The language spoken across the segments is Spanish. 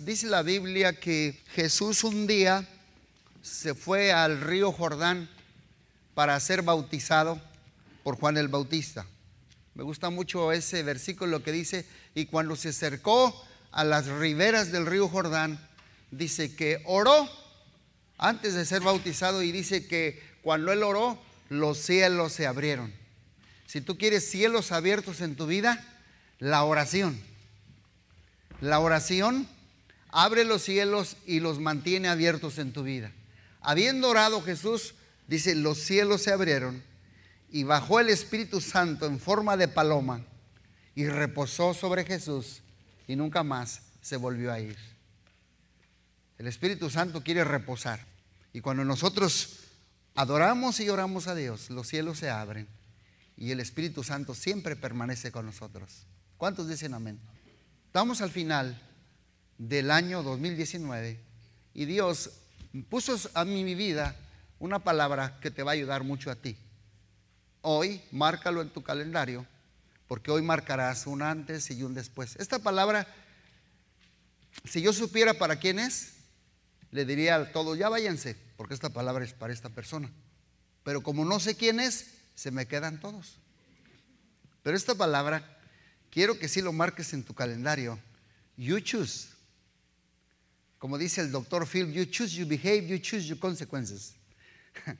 Dice la Biblia que Jesús un día se fue al río Jordán para ser bautizado por Juan el Bautista. Me gusta mucho ese versículo que dice, y cuando se acercó a las riberas del río Jordán, dice que oró antes de ser bautizado y dice que cuando él oró, los cielos se abrieron. Si tú quieres cielos abiertos en tu vida, la oración. La oración abre los cielos y los mantiene abiertos en tu vida. Habiendo orado Jesús, dice, los cielos se abrieron y bajó el Espíritu Santo en forma de paloma y reposó sobre Jesús y nunca más se volvió a ir. El Espíritu Santo quiere reposar. Y cuando nosotros adoramos y oramos a Dios, los cielos se abren y el Espíritu Santo siempre permanece con nosotros. ¿Cuántos dicen amén? Estamos al final del año 2019 y Dios puso a mi vida una palabra que te va a ayudar mucho a ti. Hoy, márcalo en tu calendario, porque hoy marcarás un antes y un después. Esta palabra, si yo supiera para quién es, le diría a todos, ya váyanse, porque esta palabra es para esta persona. Pero como no sé quién es, se me quedan todos. Pero esta palabra, quiero que sí lo marques en tu calendario. You choose. Como dice el doctor Phil, you choose your behave, you choose your consequences.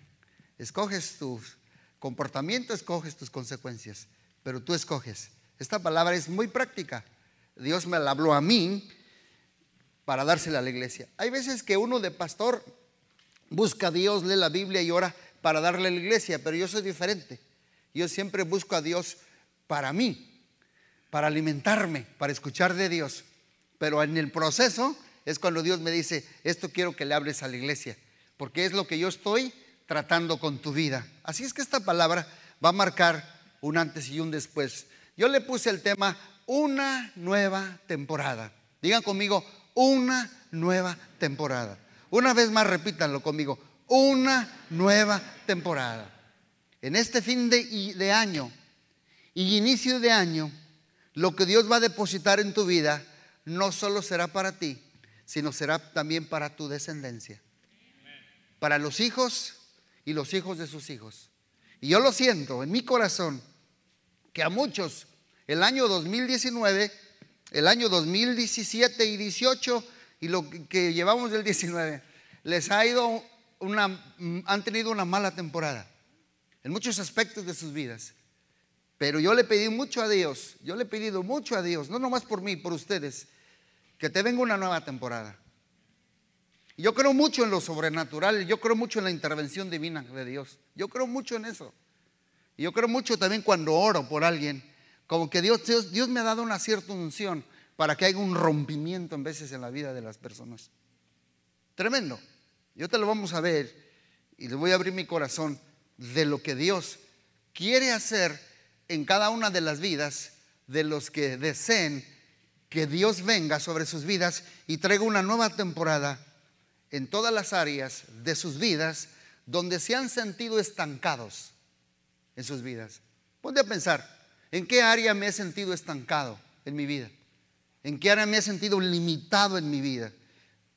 Escoges tu comportamiento, escoges tus consecuencias, pero tú escoges. Esta palabra es muy práctica. Dios me la habló a mí para dársela a la iglesia. Hay veces que uno de pastor busca a Dios, lee la Biblia y ora para darle a la iglesia, pero yo soy diferente. Yo siempre busco a Dios para mí, para alimentarme, para escuchar de Dios. Pero en el proceso es cuando Dios me dice, esto quiero que le hables a la iglesia, porque es lo que yo estoy tratando con tu vida. Así es que esta palabra va a marcar un antes y un después. Yo le puse el tema una nueva temporada. Digan conmigo, una nueva temporada. Una vez más repítanlo conmigo, una nueva temporada. En este fin de, de año y inicio de año, lo que Dios va a depositar en tu vida no solo será para ti, sino será también para tu descendencia. Para los hijos y los hijos de sus hijos. Y yo lo siento en mi corazón que a muchos el año 2019, el año 2017 y 18 y lo que llevamos del 19 les ha ido una han tenido una mala temporada en muchos aspectos de sus vidas. Pero yo le pedí mucho a Dios, yo le he pedido mucho a Dios, no nomás por mí, por ustedes, que te venga una nueva temporada. Yo creo mucho en lo sobrenatural, yo creo mucho en la intervención divina de Dios. Yo creo mucho en eso. Y yo creo mucho también cuando oro por alguien, como que Dios, Dios, Dios me ha dado una cierta unción para que haya un rompimiento en veces en la vida de las personas. Tremendo. Yo te lo vamos a ver y le voy a abrir mi corazón de lo que Dios quiere hacer en cada una de las vidas de los que deseen que Dios venga sobre sus vidas y traiga una nueva temporada en todas las áreas de sus vidas donde se han sentido estancados en sus vidas. Ponte a pensar, ¿en qué área me he sentido estancado en mi vida? ¿En qué área me he sentido limitado en mi vida?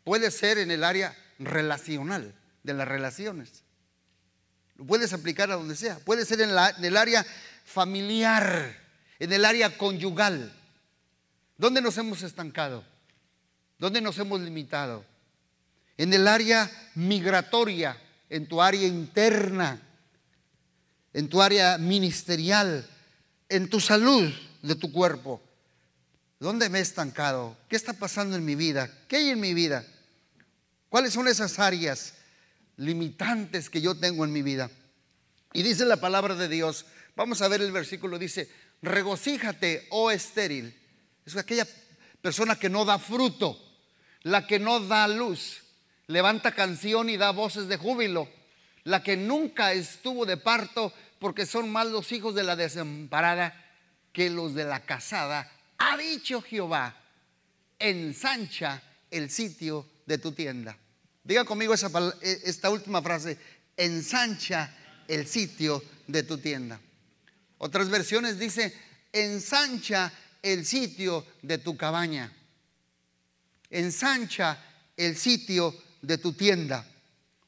Puede ser en el área relacional, de las relaciones. Lo puedes aplicar a donde sea. Puede ser en, en el área familiar, en el área conyugal ¿Dónde nos hemos estancado? ¿Dónde nos hemos limitado? En el área migratoria, en tu área interna, en tu área ministerial, en tu salud de tu cuerpo. ¿Dónde me he estancado? ¿Qué está pasando en mi vida? ¿Qué hay en mi vida? ¿Cuáles son esas áreas limitantes que yo tengo en mi vida? Y dice la palabra de Dios, vamos a ver el versículo, dice, regocíjate, oh estéril es aquella persona que no da fruto, la que no da luz, levanta canción y da voces de júbilo, la que nunca estuvo de parto porque son más los hijos de la desamparada que los de la casada. Ha dicho Jehová, ensancha el sitio de tu tienda. Diga conmigo e, esta última frase, ensancha el sitio de tu tienda. Otras versiones dice, ensancha el sitio de tu cabaña. ensancha el sitio de tu tienda.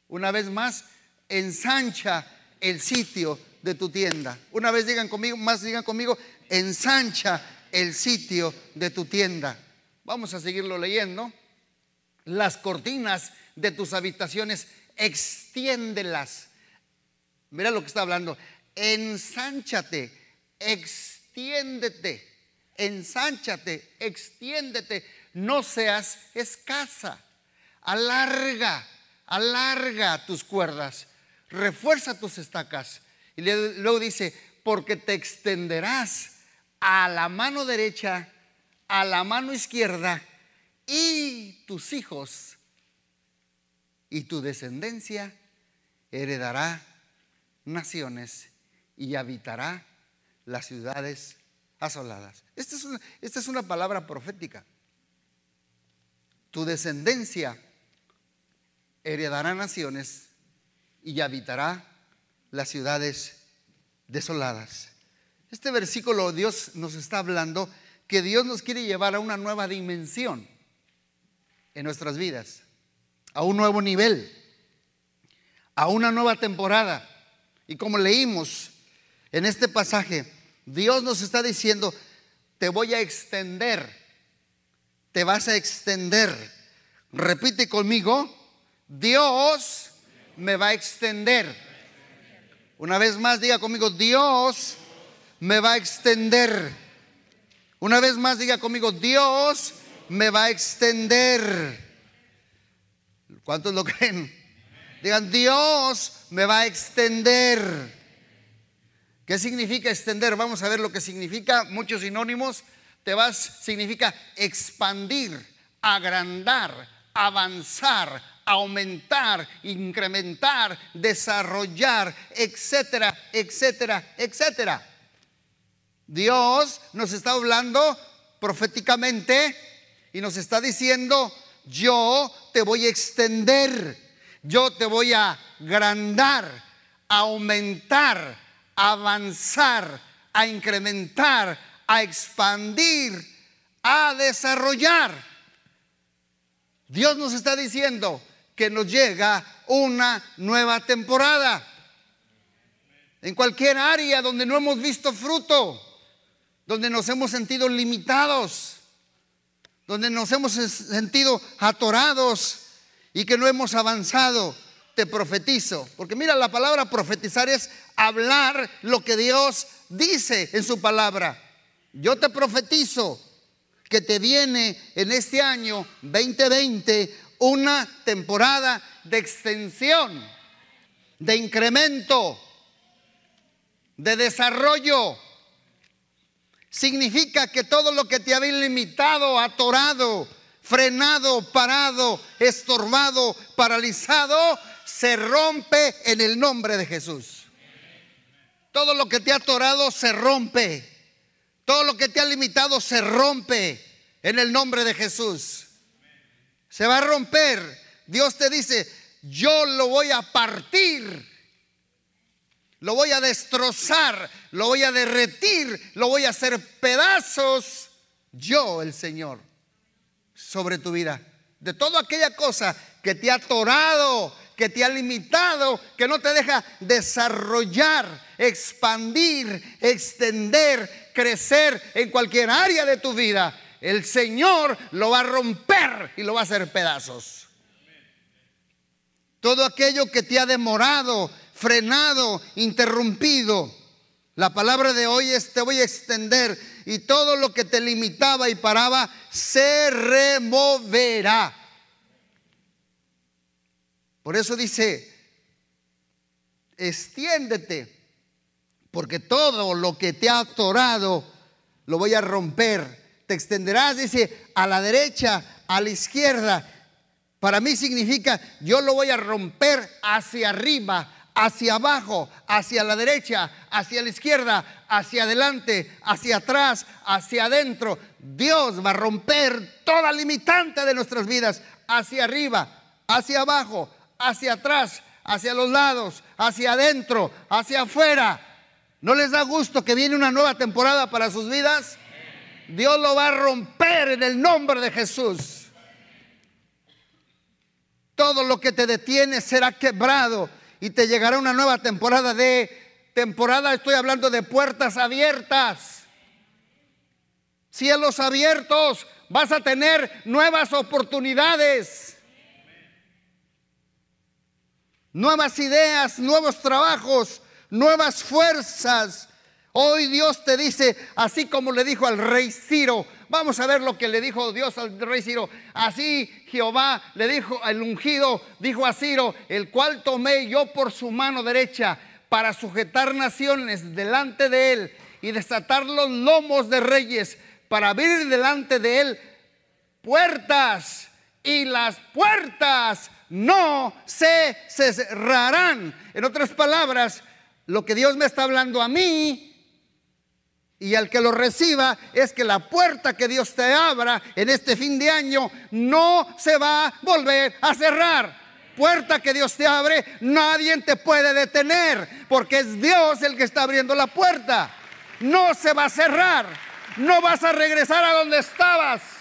Una vez más, ensancha el sitio de tu tienda. Una vez digan conmigo, más digan conmigo, ensancha el sitio de tu tienda. Vamos a seguirlo leyendo. Las cortinas de tus habitaciones, extiéndelas. Mira lo que está hablando. Ensánchate, extiéndete, ensánchate, extiéndete. No seas escasa. Alarga, alarga tus cuerdas. Refuerza tus estacas. Y luego dice, porque te extenderás a la mano derecha, a la mano izquierda, y tus hijos y tu descendencia heredará naciones y habitará las ciudades asoladas. Esta es una, esta es una palabra profética. Tu descendencia heredará naciones y habitará las ciudades desoladas. Este versículo Dios nos está hablando que Dios nos quiere llevar a una nueva dimensión en nuestras vidas, a un nuevo nivel, a una nueva temporada. Y como leímos en este pasaje, Dios nos está diciendo, te voy a extender, te vas a extender. Repite conmigo, Dios me va a extender. Una vez más, diga conmigo, Dios me va a extender. Una vez más, diga conmigo, Dios me va a extender. ¿Cuántos lo creen? Digan, Dios me va a extender. ¿Qué significa extender? Vamos a ver lo que significa. Muchos sinónimos. Te vas, significa expandir, agrandar, avanzar, aumentar, incrementar, desarrollar, etcétera, etcétera, etcétera. Dios nos está hablando proféticamente y nos está diciendo, yo te voy a extender, yo te voy a agrandar, aumentar, avanzar, a incrementar, a expandir, a desarrollar. Dios nos está diciendo que nos llega una nueva temporada. En cualquier área donde no hemos visto fruto, donde nos hemos sentido limitados, donde nos hemos sentido atorados y que no hemos avanzado, te profetizo. Porque mira, la palabra profetizar es hablar lo que Dios dice en su palabra. Yo te profetizo que te viene en este año 2020 una temporada de extensión, de incremento, de desarrollo significa que todo lo que te había limitado, atorado, frenado, parado, estorbado, paralizado, se rompe en el nombre de Jesús. Todo lo que te ha atorado se rompe. Todo lo que te ha limitado se rompe en el nombre de Jesús. Se va a romper. Dios te dice, yo lo voy a partir lo voy a destrozar, lo voy a derretir, lo voy a hacer pedazos, yo el Señor, sobre tu vida. De toda aquella cosa que te ha atorado, que te ha limitado, que no te deja desarrollar, expandir, extender, crecer en cualquier área de tu vida, el Señor lo va a romper y lo va a hacer pedazos. Todo aquello que te ha demorado, frenado, interrumpido. La palabra de hoy es te voy a extender y todo lo que te limitaba y paraba se removerá. Por eso dice, extiéndete, porque todo lo que te ha atorado lo voy a romper. Te extenderás, dice, a la derecha, a la izquierda. Para mí significa, yo lo voy a romper hacia arriba, hacia abajo, hacia la derecha, hacia la izquierda, hacia adelante, hacia atrás, hacia adentro. Dios va a romper toda limitante de nuestras vidas, hacia arriba, hacia abajo, hacia atrás, hacia los lados, hacia adentro, hacia afuera. ¿No les da gusto que viene una nueva temporada para sus vidas? Dios lo va a romper en el nombre de Jesús. todo lo que te detiene será quebrado y te llegará una nueva temporada de temporada, estoy hablando de puertas abiertas, cielos abiertos, vas a tener nuevas oportunidades, nuevas ideas, nuevos trabajos, nuevas fuerzas. Hoy Dios te dice, así como le dijo al rey Ciro, vamos a ver lo que le dijo Dios al rey Ciro. Así Jehová le dijo al ungido, dijo a Ciro, el cual tomé yo por su mano derecha para sujetar naciones delante de él y desatar los lomos de reyes para abrir delante de él puertas y las puertas no se cerrarán. En otras palabras, lo que Dios me está hablando a mí y al que lo reciba es que la puerta que Dios te abra en este fin de año no se va a volver a cerrar. Puerta que Dios te abre, nadie te puede detener, porque es Dios el que está abriendo la puerta. No se va a cerrar, no vas a regresar a donde estabas.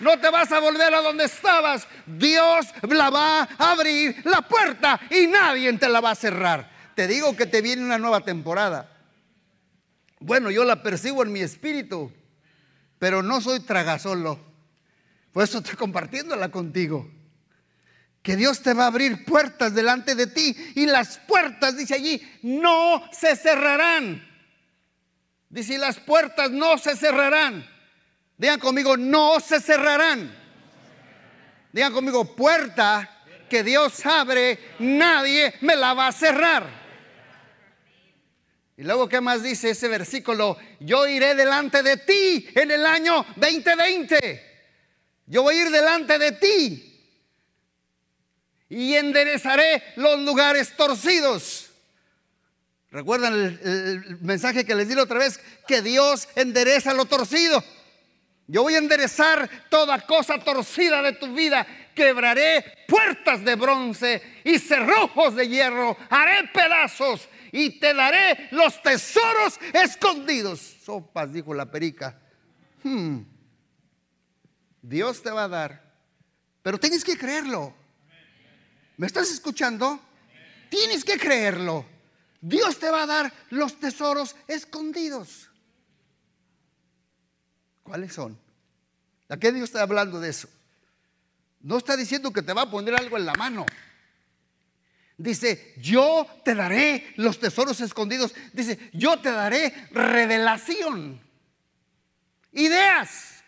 No te vas a volver a donde estabas. Dios la va a abrir la puerta y nadie te la va a cerrar. Te digo que te viene una nueva temporada. Bueno, yo la percibo en mi espíritu, pero no soy tragasolo. Por eso estoy compartiéndola contigo. Que Dios te va a abrir puertas delante de ti y las puertas, dice allí, no se cerrarán. Dice, las puertas no se cerrarán. Digan conmigo, no se cerrarán. Digan conmigo, puerta que Dios abre, nadie me la va a cerrar. Y luego, ¿qué más dice ese versículo? Yo iré delante de ti en el año 2020. Yo voy a ir delante de ti. Y enderezaré los lugares torcidos. ¿Recuerdan el, mensaje que les di otra vez? Que Dios endereza lo torcido. Yo voy a enderezar toda cosa torcida de tu vida. Quebraré puertas de bronce y cerrojos de hierro. Haré pedazos y te daré los tesoros escondidos. Sopas, dijo la perica. Hmm. Dios te va a dar, pero tienes que creerlo. ¿Me estás escuchando? Tienes que creerlo. Dios te va a dar los tesoros escondidos. ¿Cuáles son? ¿A qué Dios está hablando de eso? No está diciendo que te va a poner algo en la mano. Dice, yo te daré los tesoros escondidos. Dice, yo te daré revelación. Ideas,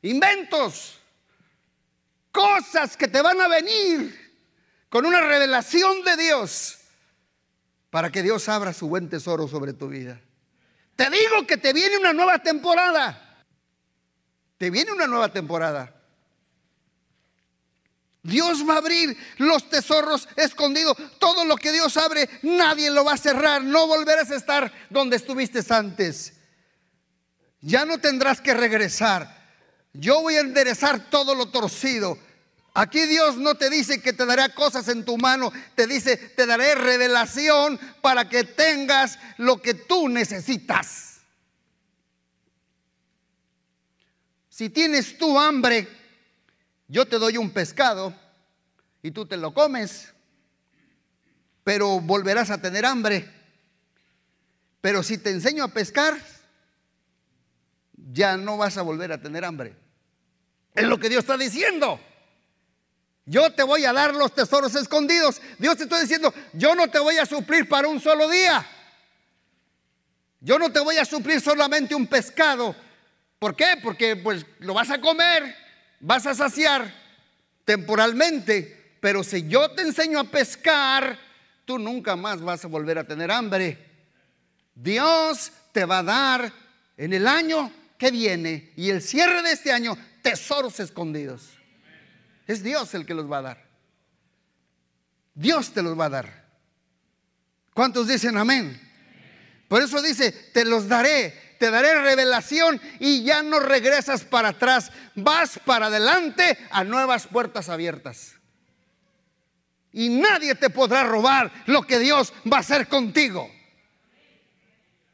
inventos, cosas que te van a venir con una revelación de Dios para que Dios abra su buen tesoro sobre tu vida. Te digo que te viene una nueva temporada. Te viene una nueva temporada. Dios va a abrir los tesoros escondidos. Todo lo que Dios abre, nadie lo va a cerrar. No volverás a estar donde estuviste antes. Ya no tendrás que regresar. Yo voy a enderezar todo lo torcido. Aquí Dios no te dice que te dará cosas en tu mano, te dice, te daré revelación para que tengas lo que tú necesitas. Si tienes tu hambre, yo te doy un pescado y tú te lo comes, pero volverás a tener hambre. Pero si te enseño a pescar, ya no vas a volver a tener hambre. Es lo que Dios está diciendo. Yo te voy a dar los tesoros escondidos. Dios te está diciendo, yo no te voy a suplir para un solo día. Yo no te voy a suplir solamente un pescado. ¿Por qué? Porque pues lo vas a comer vas a saciar temporalmente, pero si yo te enseño a pescar, tú nunca más vas a volver a tener hambre. Dios te va a dar en el año que viene y el cierre de este año tesoros escondidos. Es Dios el que los va a dar. Dios te los va a dar. ¿Cuántos dicen amén? Por eso dice, te los daré te daré revelación y ya no regresas para atrás, vas para adelante a nuevas puertas abiertas. Y nadie te podrá robar lo que Dios va a hacer contigo.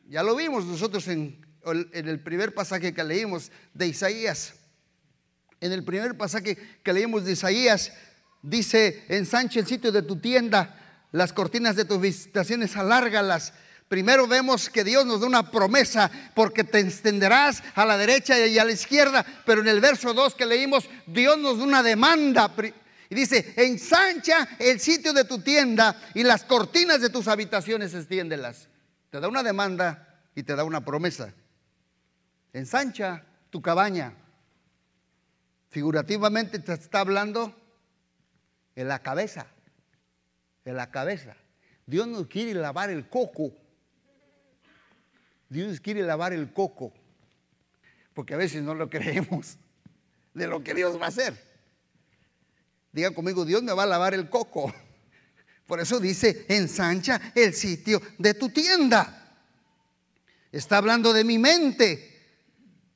Ya lo vimos nosotros en, el primer pasaje que leímos de Isaías. En el primer pasaje que leímos de Isaías, Dice, ensanche el sitio de tu tienda, las cortinas de tus visitaciones, alárgalas. Primero vemos que Dios nos da una promesa porque te extenderás a la derecha y a la izquierda, pero en el verso 2 que leímos, Dios nos da una demanda. Y dice, ensancha el sitio de tu tienda y las cortinas de tus habitaciones extiéndelas. Te da una demanda y te da una promesa. Ensancha tu cabaña. Figurativamente te está hablando en la cabeza, en la cabeza. Dios nos quiere lavar el coco. Dios quiere lavar el coco. Porque a veces no lo creemos de lo que Dios va a hacer. Digan conmigo, Dios me va a lavar el coco. Por eso dice, ensancha el sitio de tu tienda. Está hablando de mi mente,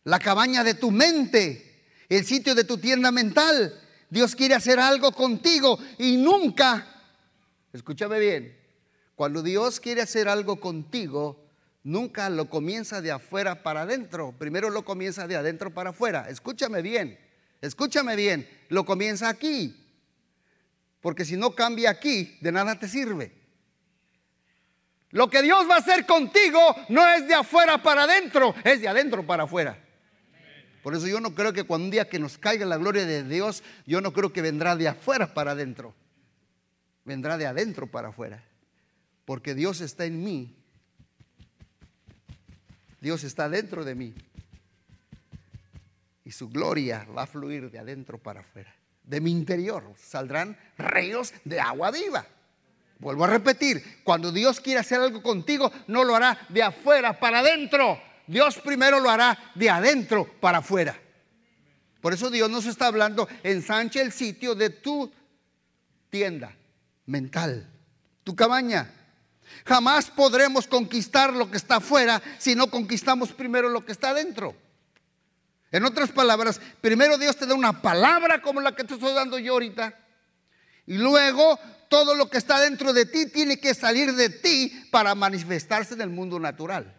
la cabaña de tu mente, el sitio de tu tienda mental. Dios quiere hacer algo contigo y nunca, escúchame bien, cuando Dios quiere hacer algo contigo, nunca lo comienza de afuera para adentro, primero lo comienza de adentro para afuera. Escúchame bien, escúchame bien, lo comienza aquí, porque si no cambia aquí, de nada te sirve. Lo que Dios va a hacer contigo no es de afuera para adentro, es de adentro para afuera. Por eso yo no creo que cuando un día que nos caiga la gloria de Dios, yo no creo que vendrá de afuera para adentro. Vendrá de adentro para afuera. Porque Dios está en mí. Dios está dentro de mí. Y su gloria va a fluir de adentro para afuera. De mi interior saldrán ríos de agua viva. Vuelvo a repetir, cuando Dios quiere hacer algo contigo, no lo hará de afuera para adentro, Dios primero lo hará de adentro para afuera. Por eso Dios nos está hablando, ensanche el sitio de tu tienda mental, tu cabaña. Jamás podremos conquistar lo que está afuera si no conquistamos primero lo que está adentro. En otras palabras, primero Dios te da una palabra como la que te estoy dando yo ahorita. Y luego todo lo que está dentro de ti tiene que salir de ti para manifestarse en el mundo natural.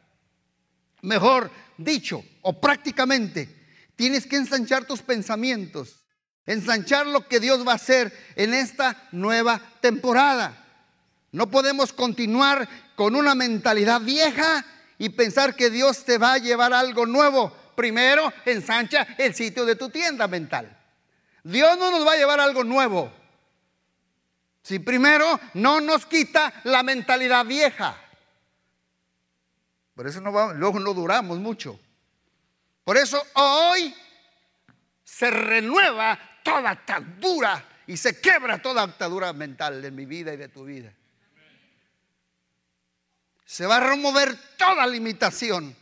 Mejor dicho, o prácticamente, tienes que ensanchar tus pensamientos, ensanchar lo que Dios va a hacer en esta nueva temporada. No podemos continuar con una mentalidad vieja y pensar que Dios te va a llevar algo nuevo. Primero, ensancha el sitio de tu tienda mental. Dios no nos va a llevar algo nuevo. Si primero no nos quita la mentalidad vieja. Por eso no luego no duramos mucho. Por eso hoy se renueva toda atadura y se quebra toda atadura mental de mi vida y de tu vida. Se va a remover toda limitación.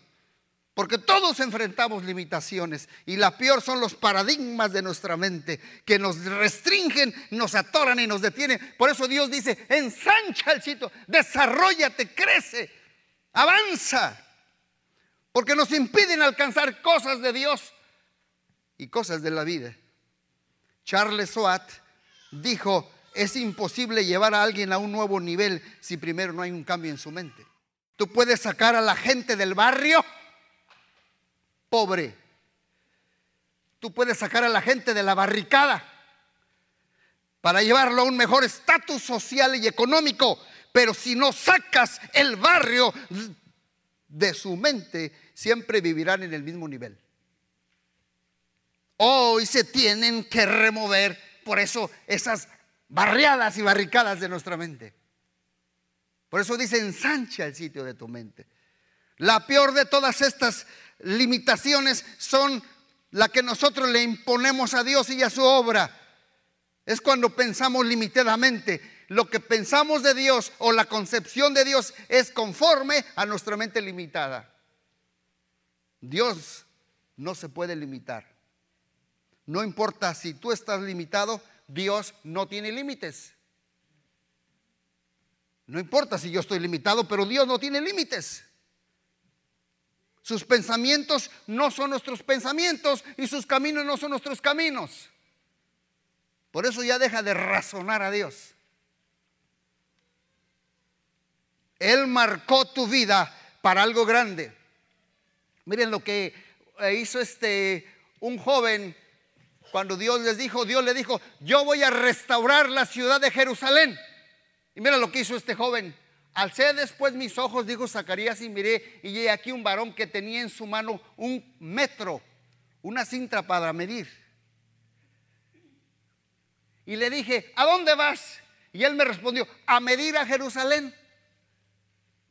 Porque todos enfrentamos limitaciones y la peor son los paradigmas de nuestra mente que nos restringen, nos atoran y nos detienen. Por eso Dios dice, ensancha el sitio, desarrollate, crece, avanza, porque nos impiden alcanzar cosas de Dios y cosas de la vida. Charles Swat dijo, es imposible llevar a alguien a un nuevo nivel si primero no hay un cambio en su mente. Tú puedes sacar a la gente del barrio pobre. Tú puedes sacar a la gente de la barricada para llevarlo a un mejor estatus social y económico. Pero si no sacas el barrio de su mente, siempre vivirán en el mismo nivel. Hoy se tienen que remover por eso esas barriadas y barricadas de nuestra mente. Por eso dice ensancha el sitio de tu mente. La peor de todas estas limitaciones son la que nosotros le imponemos a Dios y a su obra. Es cuando pensamos limitadamente lo que pensamos de Dios o la concepción de Dios es conforme a nuestra mente limitada. Dios no se puede limitar. No importa si tú estás limitado, Dios no tiene límites. No importa si yo estoy limitado, pero Dios no tiene límites. Sus pensamientos no son nuestros pensamientos y sus caminos no son nuestros caminos. Por eso ya deja de razonar a Dios. Él marcó tu vida para algo grande. Miren lo que hizo este un joven cuando Dios les dijo, Dios le dijo, yo voy a restaurar la ciudad de Jerusalén. Y mira lo que hizo este joven. Alcé después mis ojos, dijo Zacarías, y miré, y he aquí un varón que tenía en su mano un metro, una cinta para medir. Y le dije, ¿a dónde vas? Y él me respondió, a medir a Jerusalén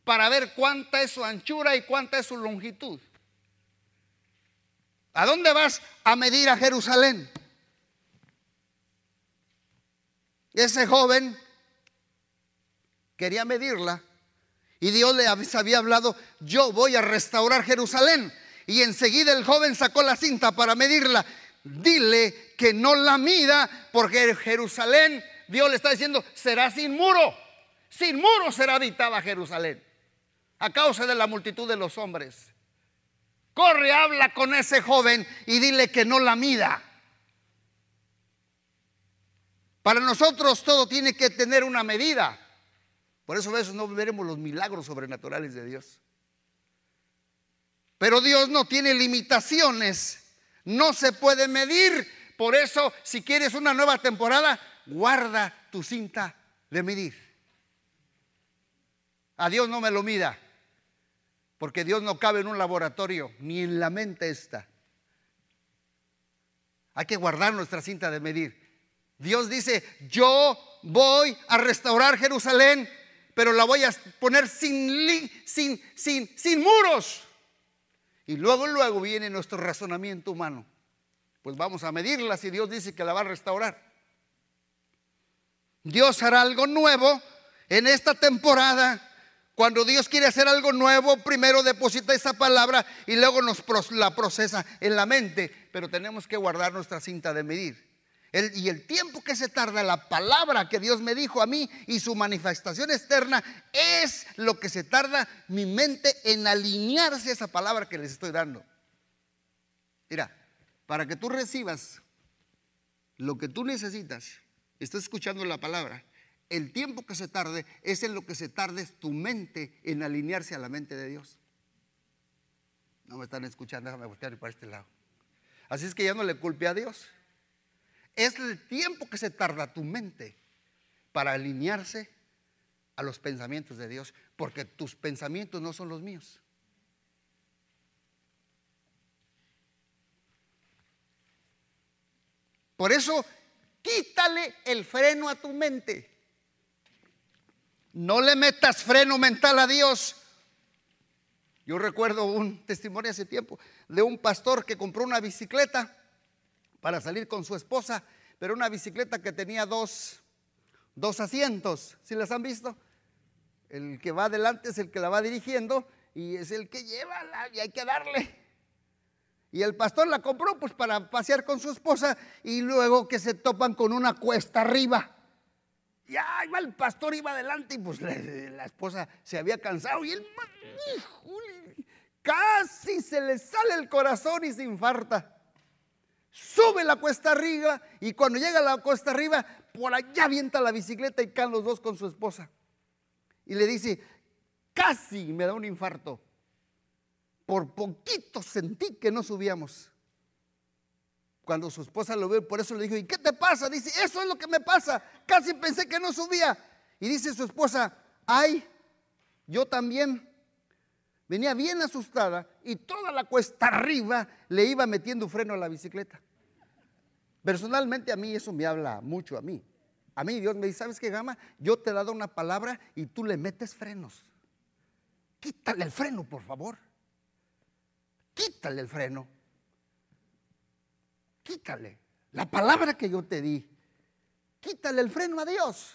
para ver cuánta es su anchura y cuánta es su longitud. ¿A dónde vas a medir a Jerusalén? Ese joven quería medirla y Dios le había hablado, yo voy a restaurar Jerusalén. Y enseguida el joven sacó la cinta para medirla. Dile que no la mida porque Jerusalén, Dios le está diciendo, será sin muro. Sin muro será habitada Jerusalén a causa de la multitud de los hombres. Corre, habla con ese joven y dile que no la mida. Para nosotros todo tiene que tener una medida. Por eso a veces no veremos los milagros sobrenaturales de Dios. Pero Dios no tiene limitaciones. No se puede medir. Por eso, si quieres una nueva temporada, guarda tu cinta de medir. A Dios no me lo mida. Porque Dios no cabe en un laboratorio, ni en la mente está. Hay que guardar nuestra cinta de medir. Dios dice, yo voy a restaurar Jerusalén, pero la voy a poner sin, sin, sin, sin muros. Y luego, luego viene nuestro razonamiento humano. Pues vamos a medirla si Dios dice que la va a restaurar. Dios hará algo nuevo en esta temporada cuando Dios quiere hacer algo nuevo, primero deposita esa palabra y luego nos la procesa en la mente, pero tenemos que guardar nuestra cinta de medir. Y el tiempo que se tarda la palabra que Dios me dijo a mí y su manifestación externa es lo que se tarda mi mente en alinearse a esa palabra que les estoy dando. Mira, para que tú recibas lo que tú necesitas, estás escuchando la palabra, el tiempo que se tarde es en lo que se tarde tu mente en alinearse a la mente de Dios. No me están escuchando, déjame voltear para este lado. Así es que ya no le culpe a Dios. Es el tiempo que se tarda tu mente para alinearse a los pensamientos de Dios, porque tus pensamientos no son los míos. Por eso, quítale el freno a tu mente. No le metas freno mental a Dios. Yo recuerdo un testimonio hace tiempo de un pastor que compró una bicicleta para salir con su esposa, pero una bicicleta que tenía dos, dos asientos. ¿Sí las han visto? El que va adelante es el que la va dirigiendo y es el que lleva y hay que darle. Y el pastor la compró pues para pasear con su esposa y luego que se topan con una cuesta arriba. Ya iba el pastor, iba adelante y pues la, esposa se había cansado y él casi se le sale el corazón y se infarta. Sube la cuesta arriba y cuando llega a la cuesta arriba, por allá avienta la bicicleta y caen los dos con su esposa. Y le dice, casi me da un infarto. Por poquito sentí que no subíamos. Cuando su esposa lo ve, por eso le dijo, ¿y qué te pasa? Dice, eso es lo que me pasa. Casi pensé que no subía. Y dice su esposa, ay, yo también venía bien asustada y toda la cuesta arriba le iba metiendo freno a la bicicleta. Personalmente a mí eso me habla mucho a mí. A mí Dios me dice, ¿sabes qué, Gama? Yo te he dado una palabra y tú le metes frenos. Quítale el freno, por favor. Quítale el freno quítale la palabra que yo te di. Quítale el freno a Dios.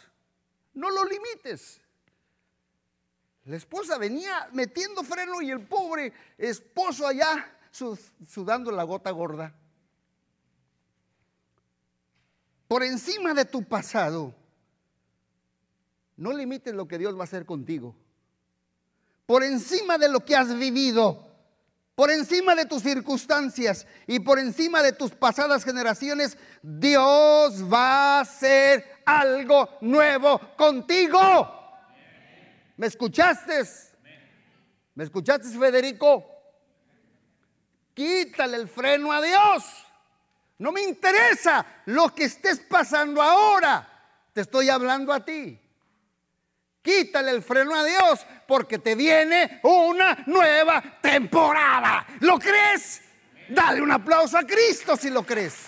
No lo limites. La esposa venía metiendo freno y el pobre esposo allá sudando la gota gorda. Por encima de tu pasado, no limites lo que Dios va a hacer contigo. Por encima de lo que has vivido, por encima de tus circunstancias y por encima de tus pasadas generaciones, Dios va a hacer algo nuevo contigo. ¿Me escuchaste? ¿Me escuchaste, Federico? Quítale el freno a Dios. No me interesa lo que estés pasando ahora. Te estoy hablando a ti. Quítale el freno a Dios porque te viene una nueva temporada. ¿Lo crees? Dale un aplauso a Cristo si lo crees.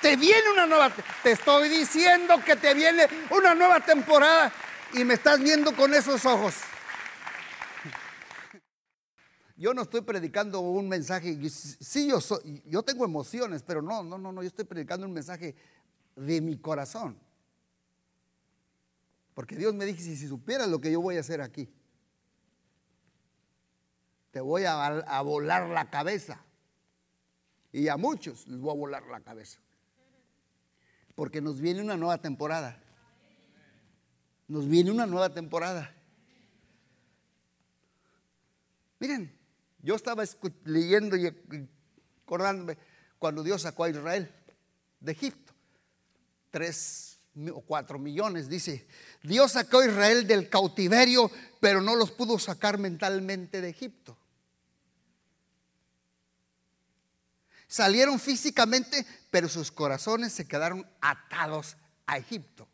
Te viene una nueva, te estoy diciendo que te viene una nueva temporada y me estás viendo con esos ojos. Yo no estoy predicando un mensaje, sí yo soy, yo tengo emociones, pero no, no, no, no, yo estoy predicando un mensaje de mi corazón. Porque Dios me dice, si supieras lo que yo voy a hacer aquí, te voy a, a volar la cabeza. Y a muchos les voy a volar la cabeza. Porque nos viene una nueva temporada. Nos viene una nueva temporada. Miren, yo estaba leyendo y acordándome cuando Dios sacó a Israel de Egipto. Tres o cuatro millones, dice. Dios sacó a Israel del cautiverio, pero no los pudo sacar mentalmente de Egipto. Salieron físicamente, pero sus corazones se quedaron atados a Egipto.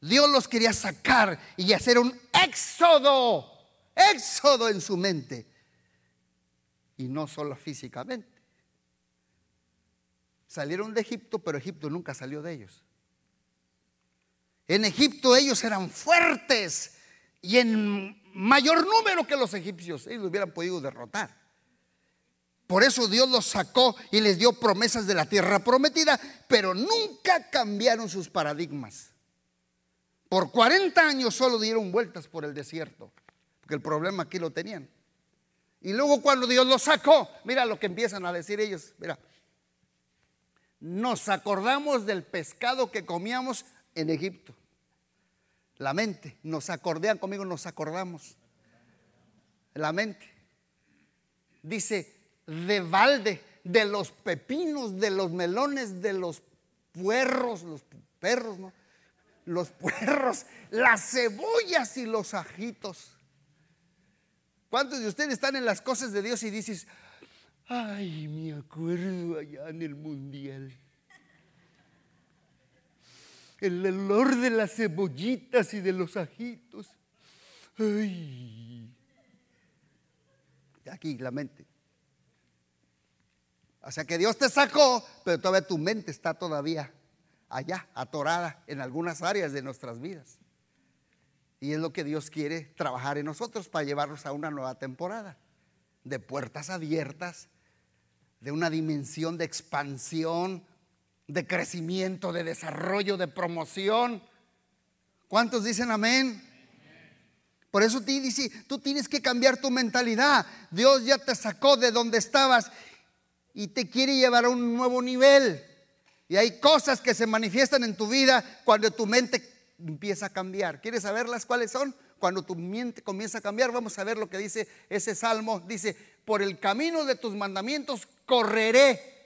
Dios los quería sacar y hacer un éxodo, éxodo en su mente. Y no solo físicamente. Salieron de Egipto, pero Egipto nunca salió de ellos. En Egipto ellos eran fuertes y en mayor número que los egipcios. Ellos hubieran podido derrotar. Por eso Dios los sacó y les dio promesas de la tierra prometida, pero nunca cambiaron sus paradigmas. Por 40 años solo dieron vueltas por el desierto, porque el problema aquí lo tenían. Y luego cuando Dios los sacó, mira lo que empiezan a decir ellos, mira, nos acordamos del pescado que comíamos en Egipto. La mente, nos acordean conmigo, nos acordamos. La mente. Dice, de balde, de los pepinos, de los melones, de los puerros, los perros, ¿no? Los puerros, las cebollas y los ajitos. ¿Cuántos de ustedes están en las cosas de Dios y dices, ay, me acuerdo allá en el mundial? El olor de las cebollitas y de los ajitos. Ay. Aquí la mente. O sea que Dios te sacó, pero todavía tu mente está todavía allá, atorada en algunas áreas de nuestras vidas. Y es lo que Dios quiere trabajar en nosotros para llevarnos a una nueva temporada de puertas abiertas, de una dimensión de expansión, de crecimiento, de desarrollo, de promoción. ¿Cuántos dicen amén? Por eso te tú tienes que cambiar tu mentalidad. Dios ya te sacó de donde estabas y te quiere llevar a un nuevo nivel. Y hay cosas que se manifiestan en tu vida cuando tu mente empieza a cambiar. ¿Quieres saberlas cuáles son? Cuando tu mente comienza a cambiar, vamos a ver lo que dice ese salmo. Dice, por el camino de tus mandamientos correré.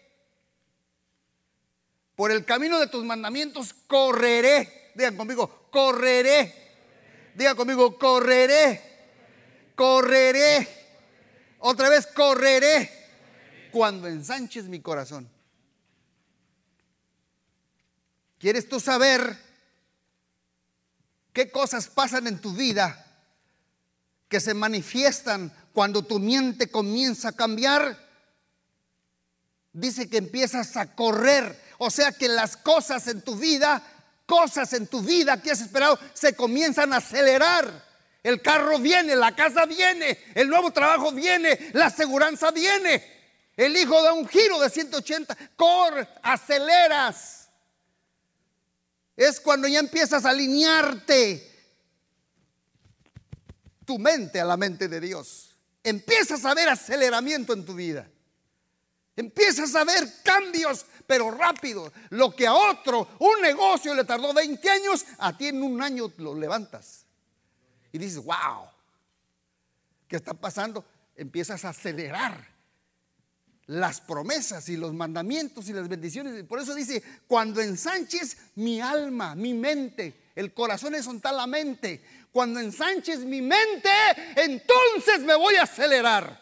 Por el camino de tus mandamientos correré. Digan conmigo, correré. Digan conmigo, correré. Correré. Otra vez, correré cuando ensanches mi corazón. ¿Quieres tú saber qué cosas pasan en tu vida que se manifiestan cuando tu mente comienza a cambiar? Dice que empiezas a correr, o sea que las cosas en tu vida, cosas en tu vida que has esperado, se comienzan a acelerar. El carro viene, la casa viene, el nuevo trabajo viene, la aseguranza viene. El hijo da un giro de 180, corre, aceleras. Es cuando ya empiezas a alinearte tu mente a la mente de Dios. Empiezas a ver aceleramiento en tu vida. Empiezas a ver cambios, pero rápido. Lo que a otro, un negocio le tardó 20 años, a ti en un año lo levantas. Y dices, wow, ¿qué está pasando? Empiezas a acelerar las promesas y los mandamientos y las bendiciones. Por eso dice, cuando ensanches mi alma, mi mente, el corazón es tal la mente. Cuando ensanches mi mente, entonces me voy a acelerar.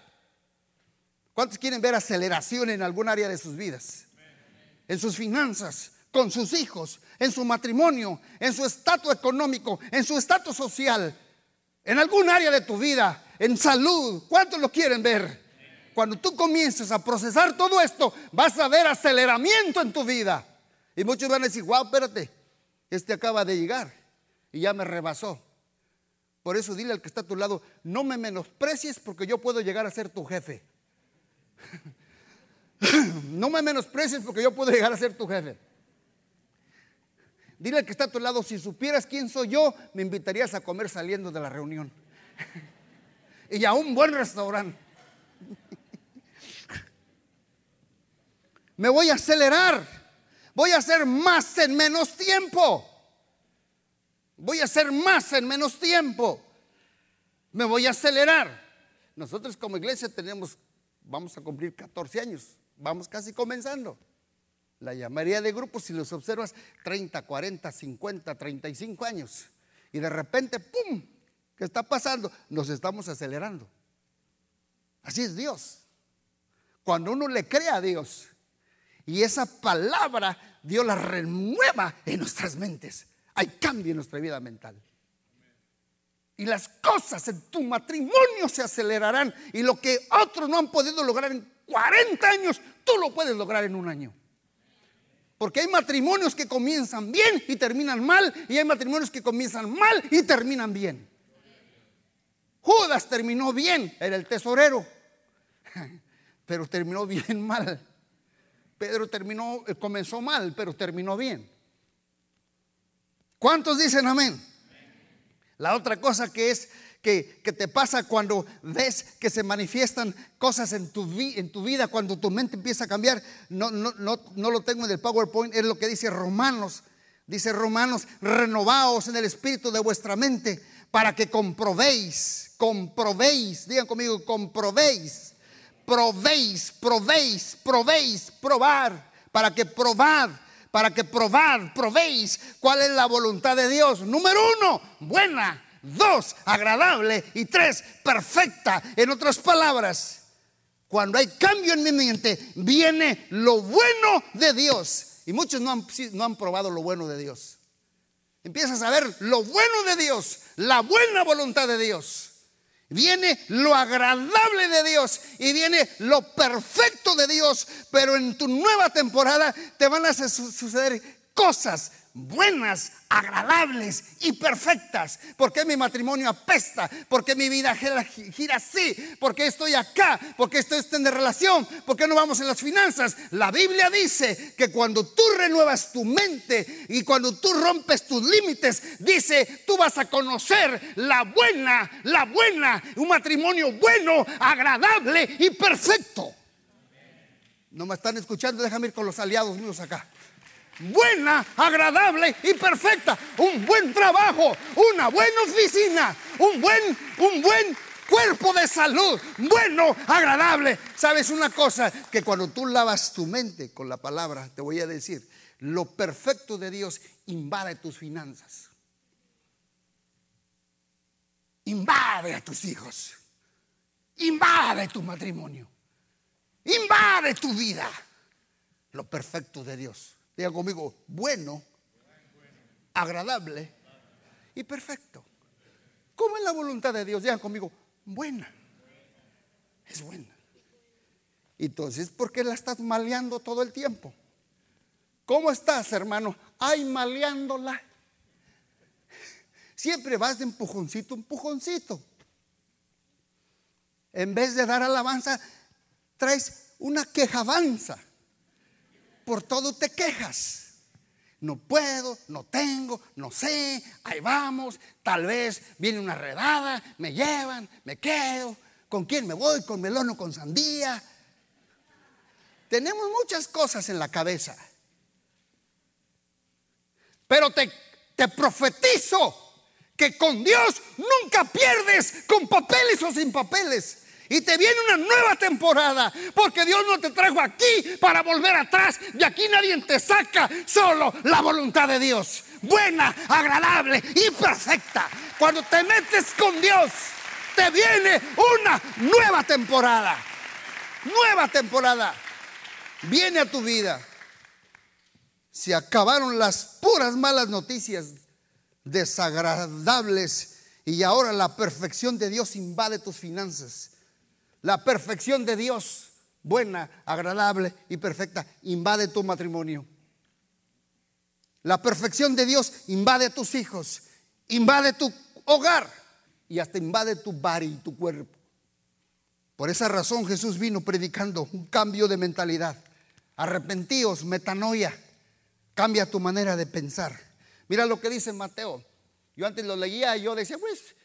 ¿Cuántos quieren ver aceleración en algún área de sus vidas? en sus finanzas, con sus hijos, en su matrimonio, en su estatus económico, en su estatus social, en algún área de tu vida, en salud. ¿Cuántos lo quieren ver? Cuando tú comiences a procesar todo esto, vas a ver aceleramiento en tu vida. Y muchos van a decir, wow, espérate, este acaba de llegar y ya me rebasó. Por eso dile al que está a tu lado, no me menosprecies porque yo puedo llegar a ser tu jefe. no me menosprecies porque yo puedo llegar a ser tu jefe. Dile al que está a tu lado, si supieras quién soy yo, me invitarías a comer saliendo de la reunión. y a un buen restaurante. Me voy a acelerar. Voy a hacer más en menos tiempo. Voy a hacer más en menos tiempo. Me voy a acelerar. Nosotros como iglesia tenemos, vamos a cumplir 14 años. Vamos casi comenzando. La llamaría de grupos, si los observas, 30, 40, 50, 35 años. Y de repente, ¡pum! ¿Qué está pasando? Nos estamos acelerando. Así es Dios. Cuando uno le cree a Dios y esa palabra Dios la renueva en nuestras mentes, hay cambio en nuestra vida mental. Y las cosas en tu matrimonio se acelerarán. Y lo que otros no han podido lograr en 40 años, tú lo puedes lograr en un año. Porque hay matrimonios que comienzan bien y terminan mal. Y hay matrimonios que comienzan mal y terminan bien. Judas terminó bien, era el tesorero. Pero terminó bien mal. Pedro terminó, eh, comenzó mal, pero terminó bien. ¿Cuántos dicen amén? La otra cosa que es que, te pasa cuando ves que se manifiestan cosas en tu, vida, cuando tu mente empieza a cambiar, no, no lo tengo en el PowerPoint, es lo que dice Romanos. Dice Romanos, renovaos en el espíritu de vuestra mente para que comprobéis, comprobéis, digan conmigo, comprobéis, probéis, probéis, probéis, probar, para que probad para que probad, probéis cuál es la voluntad de Dios. Número uno, buena. Dos, agradable. Y tres, perfecta. En otras palabras, cuando hay cambio en mi mente, viene lo bueno de Dios. Y muchos no han, no han probado lo bueno de Dios. Empiezas a ver lo bueno de Dios, la buena voluntad de Dios. Viene lo agradable de Dios y viene lo perfecto de Dios. Pero en tu nueva temporada te van a suceder cosas buenas, agradables y perfectas. porque mi matrimonio apesta? porque mi vida gira, así? porque estoy acá? porque estoy en relación? porque no vamos en las finanzas? La Biblia dice que cuando tú renuevas tu mente y cuando tú rompes tus límites, dice, tú vas a conocer la buena, la buena, un matrimonio bueno, agradable y perfecto. No me están escuchando, déjame ir con los aliados míos acá buena, agradable y perfecta. Un buen trabajo, una buena oficina, un buen, un buen cuerpo de salud, bueno, agradable. ¿Sabes una cosa? Que cuando tú lavas tu mente con la palabra, te voy a decir, lo perfecto de Dios invade tus finanzas. Invade a tus hijos. Invade tu matrimonio. Invade tu vida. Lo perfecto de Dios. Diga conmigo, bueno, agradable y perfecto. ¿Cómo es la voluntad de Dios? Digan conmigo, buena. Es buena. Entonces, ¿por qué la estás maleando todo el tiempo? ¿Cómo estás, hermano? Ay, maleándola. Siempre vas de empujoncito, empujoncito. En vez de dar alabanza, traes una quejabanza por todo te quejas. No puedo, no tengo, no sé, ahí vamos, tal vez viene una redada, me llevan, me quedo, ¿con quién me voy? ¿Con melón o con sandía? Tenemos muchas cosas en la cabeza. Pero te, te profetizo que con Dios nunca pierdes con papeles o sin papeles. Y te viene una nueva temporada. Porque Dios no te trajo aquí para volver atrás. De aquí nadie te saca. Solo la voluntad de Dios. Buena, agradable y perfecta. Cuando te metes con Dios, te viene una nueva temporada. Nueva temporada. Viene a tu vida. Se acabaron las puras malas noticias desagradables y ahora la perfección de Dios invade tus finanzas. La perfección de Dios, buena, agradable y perfecta, invade tu matrimonio. La perfección de Dios invade a tus hijos, invade tu hogar y hasta invade tu bar y tu cuerpo. Por esa razón Jesús vino predicando un cambio de mentalidad. Arrepentíos, metanoia. Cambia tu manera de pensar. Mira lo que dice Mateo. Yo antes lo leía y yo decía, pues,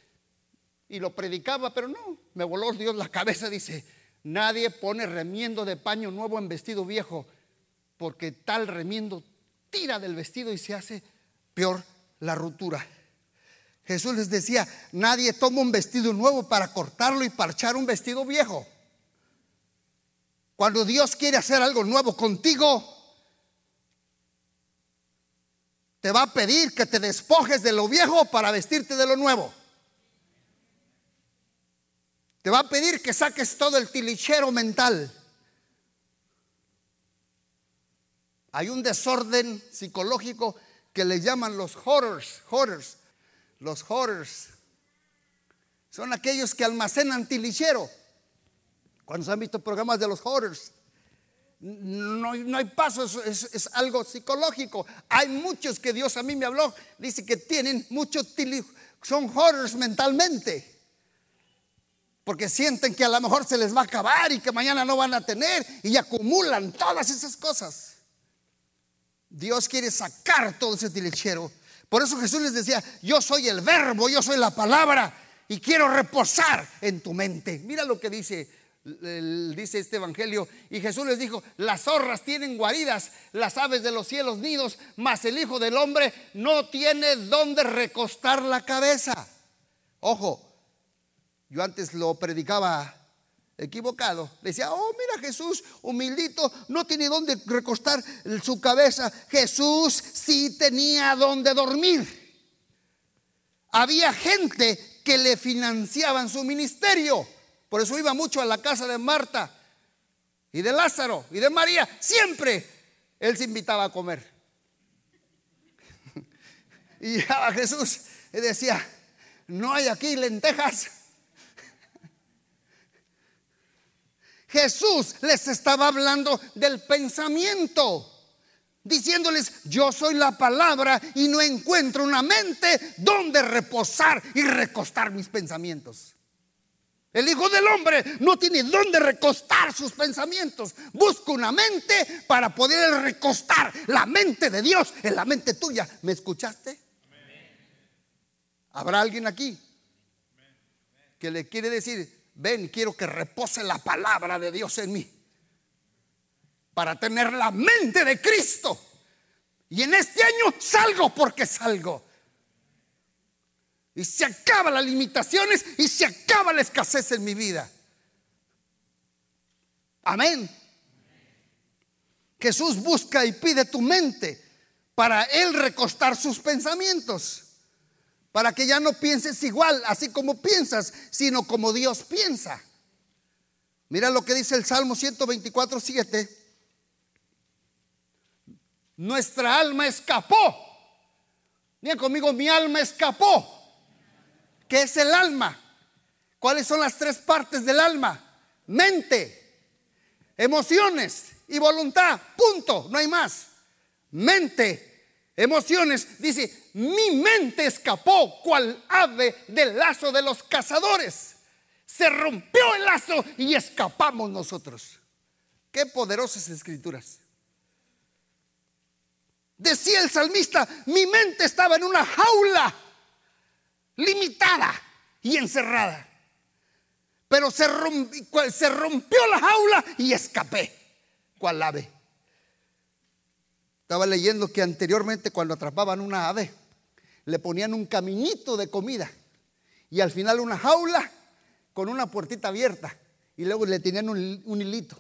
y lo predicaba, pero no, me voló Dios la cabeza. Dice, nadie pone remiendo de paño nuevo en vestido viejo, porque tal remiendo tira del vestido y se hace peor la ruptura. Jesús les decía, nadie toma un vestido nuevo para cortarlo y parchar un vestido viejo. Cuando Dios quiere hacer algo nuevo contigo, te va a pedir que te despojes de lo viejo para vestirte de lo nuevo. Te va a pedir que saques todo el tilichero mental. Hay un desorden psicológico que le llaman los horrors, horrors, los horrors. Son aquellos que almacenan tilichero. Cuando se han visto programas de los horrors, no, hay paso, es, algo psicológico. Hay muchos que Dios a mí me habló, dice que tienen muchos, son horrors mentalmente. Porque sienten que a lo mejor se les va a acabar y que mañana no van a tener y acumulan todas esas cosas. Dios quiere sacar todo ese tilichero por eso Jesús les decía, yo soy el verbo, yo soy la palabra y quiero reposar en tu mente. Mira lo que dice, dice este evangelio. Y Jesús les dijo, las zorras tienen guaridas, las aves de los cielos nidos, mas el Hijo del Hombre no tiene donde recostar la cabeza. Ojo, yo antes lo predicaba equivocado. Decía, oh, mira Jesús, humildito, no tiene dónde recostar su cabeza. Jesús sí tenía dónde dormir. Había gente que le financiaban su ministerio. Por eso iba mucho a la casa de Marta y de Lázaro y de María. Siempre él se invitaba a comer. Y a Jesús y decía, no hay aquí lentejas Jesús les estaba hablando del pensamiento, diciéndoles, yo soy la palabra y no encuentro una mente donde reposar y recostar mis pensamientos. El Hijo del Hombre no tiene dónde recostar sus pensamientos. Busca una mente para poder recostar la mente de Dios en la mente tuya. ¿Me escuchaste? ¿Habrá alguien aquí que le quiere decir, ven, quiero que repose la palabra de Dios en mí. Para tener la mente de Cristo. Y en este año salgo porque salgo. Y se acaban las limitaciones y se acaba la escasez en mi vida. Amén. Jesús busca y pide tu mente para Él recostar sus pensamientos para que ya no pienses igual, así como piensas, sino como Dios piensa. Mira lo que dice el Salmo 124, 7. Nuestra alma escapó. Miren conmigo, mi alma escapó. ¿Qué es el alma? ¿Cuáles son las tres partes del alma? Mente, emociones y voluntad. Punto, no hay más. Mente, emociones, dice, mi mente escapó cual ave del lazo de los cazadores. Se rompió el lazo y escapamos nosotros. Qué poderosas escrituras. Decía el salmista, mi mente estaba en una jaula limitada y encerrada. Pero se rompió, se rompió la jaula y escapé, cual ave. Estaba leyendo que anteriormente cuando atrapaban una ave, le ponían un caminito de comida y al final una jaula con una puertita abierta y luego le tenían un, hilito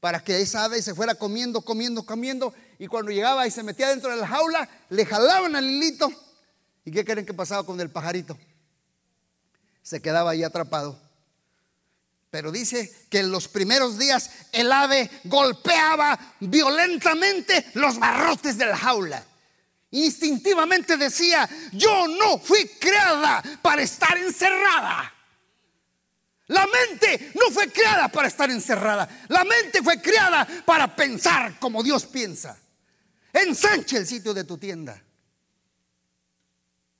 para que esa ave se fuera comiendo, comiendo, comiendo y cuando llegaba y se metía dentro de la jaula, le jalaban al hilito y ¿qué creen que pasaba con el pajarito? Se quedaba ahí atrapado. Pero dice que en los primeros días el ave golpeaba violentamente los barrotes de la jaula. Instintivamente decía, yo no fui creada para estar encerrada. La mente no fue creada para estar encerrada. La mente fue creada para pensar como Dios piensa. Ensanche el sitio de tu tienda.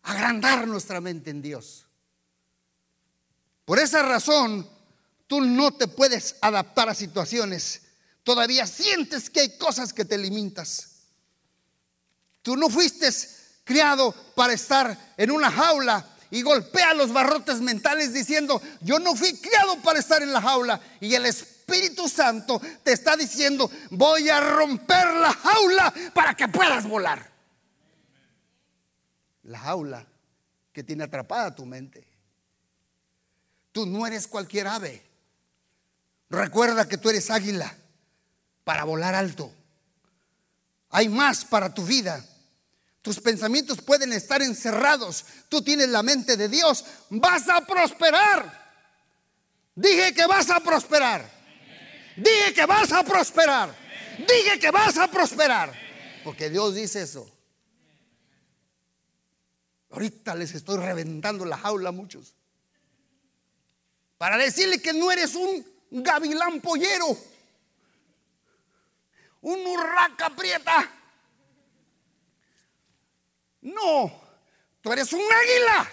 Agrandar nuestra mente en Dios. Por esa razón, tú no te puedes adaptar a situaciones. Todavía sientes que hay cosas que te limitas. Tú no fuiste criado para estar en una jaula y golpea los barrotes mentales diciendo, yo no fui criado para estar en la jaula. Y el Espíritu Santo te está diciendo, voy a romper la jaula para que puedas volar. La jaula que tiene atrapada tu mente. Tú no eres cualquier ave. Recuerda que tú eres águila para volar alto. Hay más para tu vida. Tus pensamientos pueden estar encerrados. Tú tienes la mente de Dios. Vas a prosperar. Dije que vas a prosperar. Dije que vas a prosperar. Dije que vas a prosperar. Porque Dios dice eso. Ahorita les estoy reventando la jaula a muchos. Para decirle que no eres un gavilán pollero. Un urraca prieta no, tú eres un águila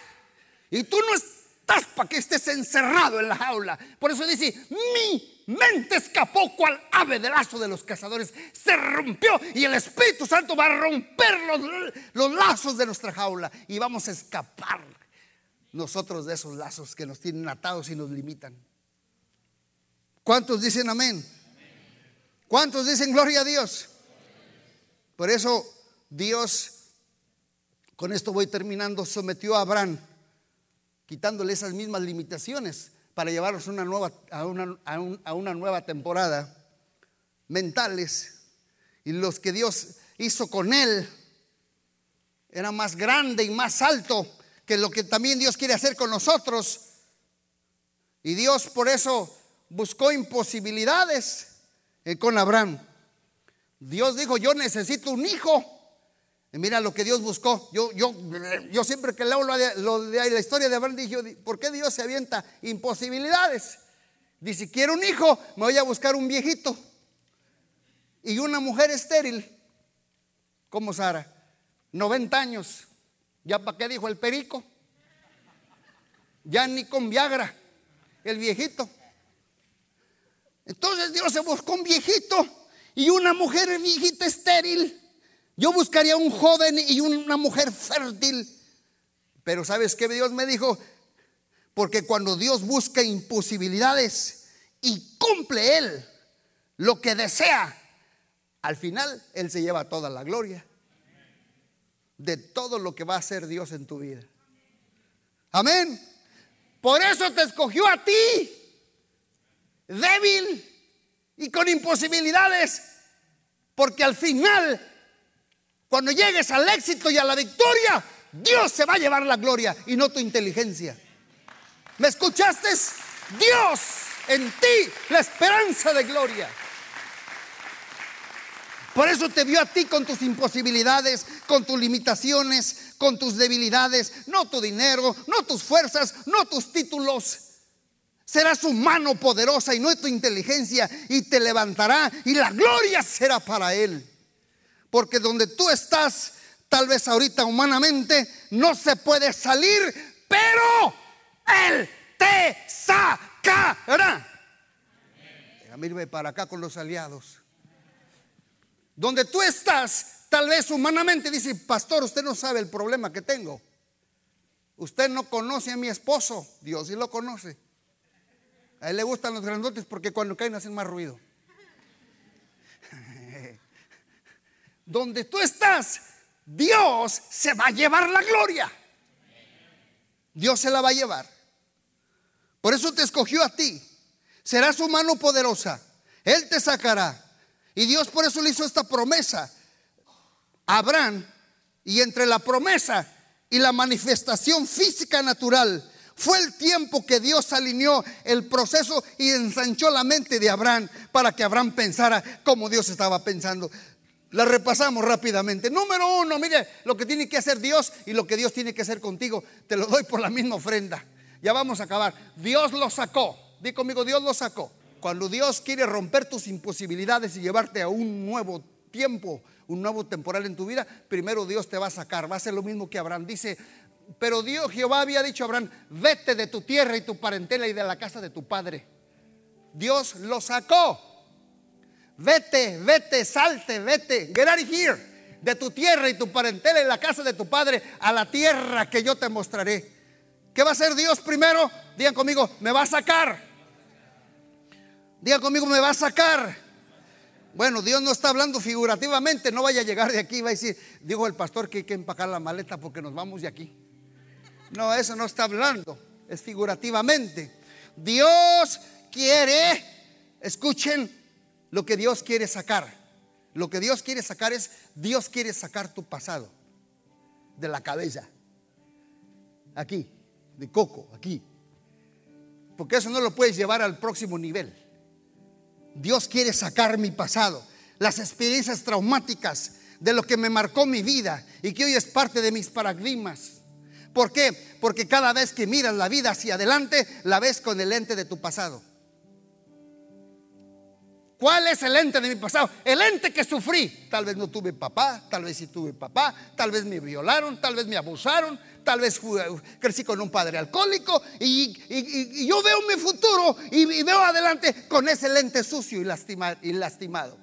y tú no estás para que estés encerrado en la jaula. Por eso dice, mi mente escapó cual ave del lazo de los cazadores. Se rompió y el Espíritu Santo va a romper los, los lazos de nuestra jaula y vamos a escapar nosotros de esos lazos que nos tienen atados y nos limitan. ¿Cuántos dicen amén? ¿Cuántos dicen gloria a Dios? Por eso Dios con esto voy terminando, sometió a Abraham, quitándole esas mismas limitaciones para llevarnos una nueva, a, una, a una nueva temporada mentales. Y los que Dios hizo con él era más grande y más alto que lo que también Dios quiere hacer con nosotros. Y Dios por eso buscó imposibilidades eh, con Abraham. Dios dijo, yo necesito un hijo mira lo que Dios buscó. Yo, yo, yo siempre que leo lo de, la historia de Abraham, dije, ¿por qué Dios se avienta imposibilidades? Dice, quiero un hijo, me voy a buscar un viejito. Y una mujer estéril, como Sara, 90 años. ¿Ya para qué dijo el perico? Ya ni con Viagra, el viejito. Entonces Dios se buscó un viejito y una mujer viejita estéril. Yo buscaría un joven y una mujer fértil. Pero ¿sabes qué Dios me dijo? Porque cuando Dios busca imposibilidades y cumple Él lo que desea, al final Él se lleva toda la gloria de todo lo que va a hacer Dios en tu vida. Amén. Por eso te escogió a ti, débil y con imposibilidades, porque al final cuando llegues al éxito y a la victoria, Dios se va a llevar la gloria y no tu inteligencia. ¿Me escuchaste? Dios en ti, la esperanza de gloria. Por eso te vio a ti con tus imposibilidades, con tus limitaciones, con tus debilidades, no tu dinero, no tus fuerzas, no tus títulos. Será su mano poderosa y no tu inteligencia y te levantará y la gloria será para él. Porque donde tú estás, tal vez ahorita humanamente, no se puede salir, pero Él te sacará. Mírame para acá con los aliados. Donde tú estás, tal vez humanamente, dice, pastor, usted no sabe el problema que tengo. Usted no conoce a mi esposo, Dios sí lo conoce. A él le gustan los grandotes porque cuando caen hacen más ruido. donde tú estás, Dios se va a llevar la gloria. Dios se la va a llevar. Por eso te escogió a ti. Será su mano poderosa. Él te sacará. Y Dios por eso le hizo esta promesa a Abraham. Y entre la promesa y la manifestación física natural Fue el tiempo que Dios alineó el proceso y ensanchó la mente de Abraham para que Abraham pensara como Dios estaba pensando. La repasamos rápidamente. Número uno, mire lo que tiene que hacer Dios y lo que Dios tiene que hacer contigo. Te lo doy por la misma ofrenda. Ya vamos a acabar. Dios lo sacó. Di conmigo, Dios lo sacó. Cuando Dios quiere romper tus imposibilidades y llevarte a un nuevo tiempo, un nuevo temporal en tu vida, primero Dios te va a sacar. Va a ser lo mismo que Abraham. Dice, pero Dios, Jehová había dicho a Abraham, vete de tu tierra y tu parentela y de la casa de tu padre. Dios lo sacó. Vete, vete, salte, vete, get out of here. De tu tierra y tu parentela y la casa de tu padre a la tierra que yo te mostraré. ¿Qué va a hacer Dios primero? Digan conmigo, me va a sacar. Digan conmigo, me va a sacar. Bueno, Dios no está hablando figurativamente, no vaya a llegar de aquí, va a decir, dijo el pastor que hay que empacar la maleta porque nos vamos de aquí. No, eso no está hablando, es figurativamente. Dios quiere, escuchen lo que Dios quiere sacar. Lo que Dios quiere sacar es, Dios quiere sacar tu pasado de la cabeza. Aquí, de coco, aquí. Porque eso no lo puedes llevar al próximo nivel. Dios quiere sacar mi pasado, las experiencias traumáticas de lo que me marcó mi vida y que hoy es parte de mis paradigmas. ¿Por qué? Porque cada vez que miras la vida hacia adelante, la ves con el lente de tu pasado. ¿Cuál es el ente de mi pasado? El ente que sufrí. Tal vez no tuve papá, tal vez sí tuve papá, tal vez me violaron, tal vez me abusaron, tal vez crecí con un padre alcohólico y, yo veo mi futuro y, veo adelante con ese lente sucio y, y lastimado.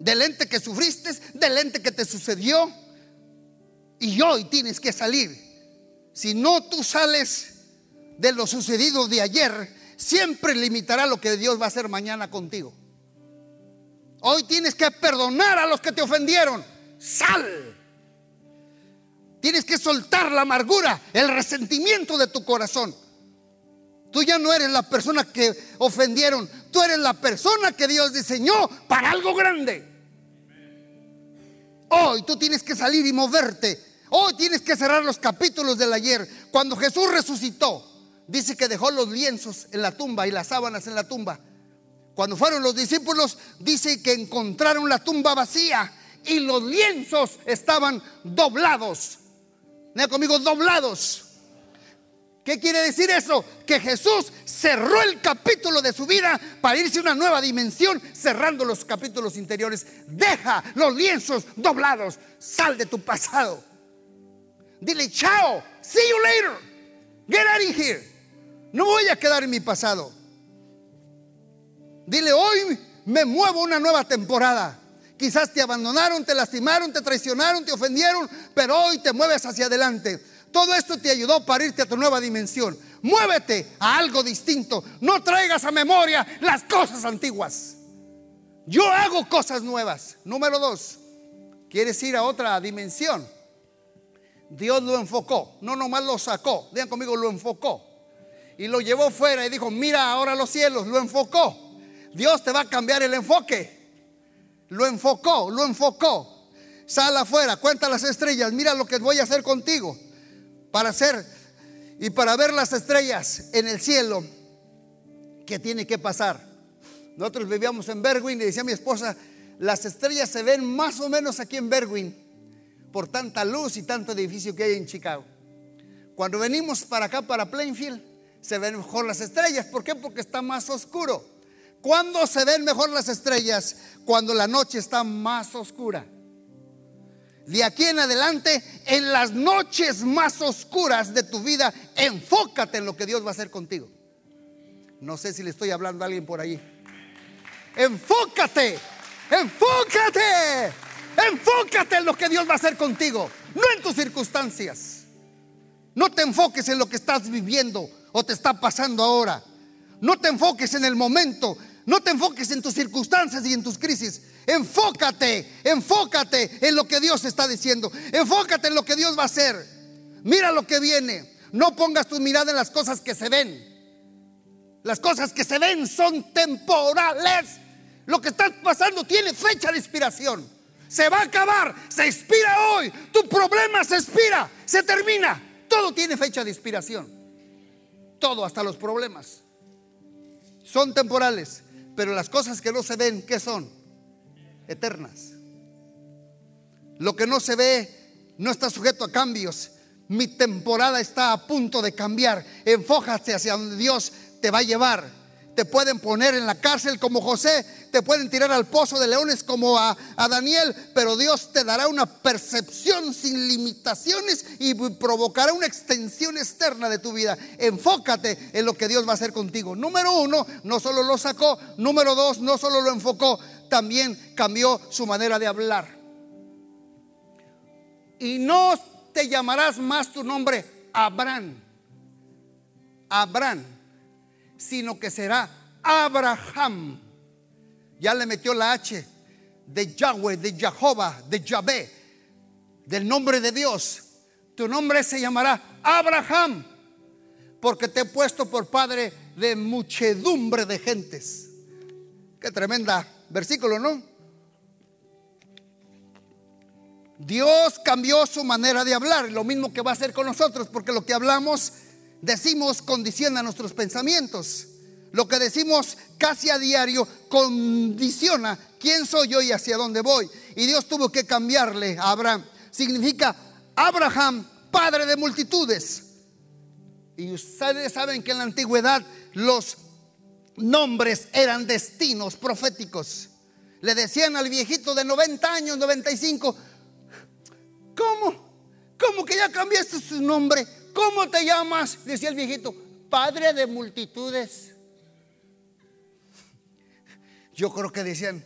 Del ente que sufriste, del ente que te sucedió y hoy tienes que salir. Si no tú sales de lo sucedido de ayer, siempre limitará lo que Dios va a hacer mañana contigo. Hoy tienes que perdonar a los que te ofendieron. Sal. Tienes que soltar la amargura, el resentimiento de tu corazón. Tú ya no eres la persona que ofendieron, tú eres la persona que Dios diseñó para algo grande. Hoy tú tienes que salir y moverte. Hoy tienes que cerrar los capítulos del ayer. Cuando Jesús resucitó, dice que dejó los lienzos en la tumba y las sábanas en la tumba. Cuando fueron los discípulos, dice que encontraron la tumba vacía y los lienzos estaban doblados. Mira conmigo, doblados. ¿Qué quiere decir eso? Que Jesús cerró el capítulo de su vida para irse a una nueva dimensión, cerrando los capítulos interiores. Deja los lienzos doblados. Sal de tu pasado. Dile chao. See you later. Get out of here. No voy a quedar en mi pasado. Dile, hoy me muevo una nueva temporada. Quizás te abandonaron, te lastimaron, te traicionaron, te ofendieron, pero hoy te mueves hacia adelante. Todo esto te ayudó para irte a tu nueva dimensión. Muévete a algo distinto. No traigas a memoria las cosas antiguas. Yo hago cosas nuevas. Número dos, ¿quieres ir a otra dimensión? Dios lo enfocó. No nomás lo sacó. Digan conmigo, lo enfocó y lo llevó fuera y dijo, mira ahora los cielos, lo enfocó. Dios te va a cambiar el enfoque. Lo enfocó, lo enfocó. Sal afuera, cuenta las estrellas, mira lo que voy a hacer contigo. Para hacer y para ver las estrellas en el cielo, ¿qué tiene que pasar? Nosotros vivíamos en Berwin y decía mi esposa, las estrellas se ven más o menos aquí en Berwin por tanta luz y tanto edificio que hay en Chicago. Cuando venimos para acá, para Plainfield, se ven mejor las estrellas. ¿Por qué? Porque está más oscuro. ¿Cuándo se ven mejor las estrellas? Cuando la noche está más oscura. De aquí en adelante, en las noches más oscuras de tu vida, enfócate en lo que Dios va a hacer contigo. No sé si le estoy hablando a alguien por ahí. Enfócate, enfócate, enfócate en lo que Dios va a hacer contigo, no en tus circunstancias. No te enfoques en lo que estás viviendo o te está pasando ahora. No te enfoques en el momento, no te enfoques en tus circunstancias y en tus crisis. Enfócate, enfócate en lo que Dios está diciendo. Enfócate en lo que Dios va a hacer. Mira lo que viene. No pongas tu mirada en las cosas que se ven. Las cosas que se ven son temporales. Lo que está pasando tiene fecha de expiración. Se va a acabar, se expira hoy. Tu problema se expira, se termina. Todo tiene fecha de expiración. Todo, hasta los problemas. Son temporales, pero las cosas que no se ven, ¿qué son? Eternas. Lo que no se ve no está sujeto a cambios. Mi temporada está a punto de cambiar. Enfójate hacia donde Dios te va a llevar te pueden poner en la cárcel como José, te pueden tirar al pozo de leones como a, Daniel, pero Dios te dará una percepción sin limitaciones y provocará una extensión externa de tu vida. Enfócate en lo que Dios va a hacer contigo. Número uno, no solo lo sacó, número dos, no solo lo enfocó, también cambió su manera de hablar. Y no te llamarás más tu nombre Abraham. Abraham sino que será Abraham. Ya le metió la H de Yahweh, de Jehová, de Yahvé, del nombre de Dios. Tu nombre se llamará Abraham, porque te he puesto por padre de muchedumbre de gentes. Qué tremenda versículo, ¿no? Dios cambió su manera de hablar, lo mismo que va a hacer con nosotros, porque lo que hablamos decimos condiciona nuestros pensamientos. Lo que decimos casi a diario condiciona quién soy yo y hacia dónde voy. Y Dios tuvo que cambiarle a Abraham. Significa Abraham, padre de multitudes. Y ustedes saben que en la antigüedad los nombres eran destinos proféticos. Le decían al viejito de 90 años, 95, ¿cómo? ¿Cómo que ya cambiaste su nombre? ¿Cómo te llamas? Decía el viejito, padre de multitudes. Yo creo que decían,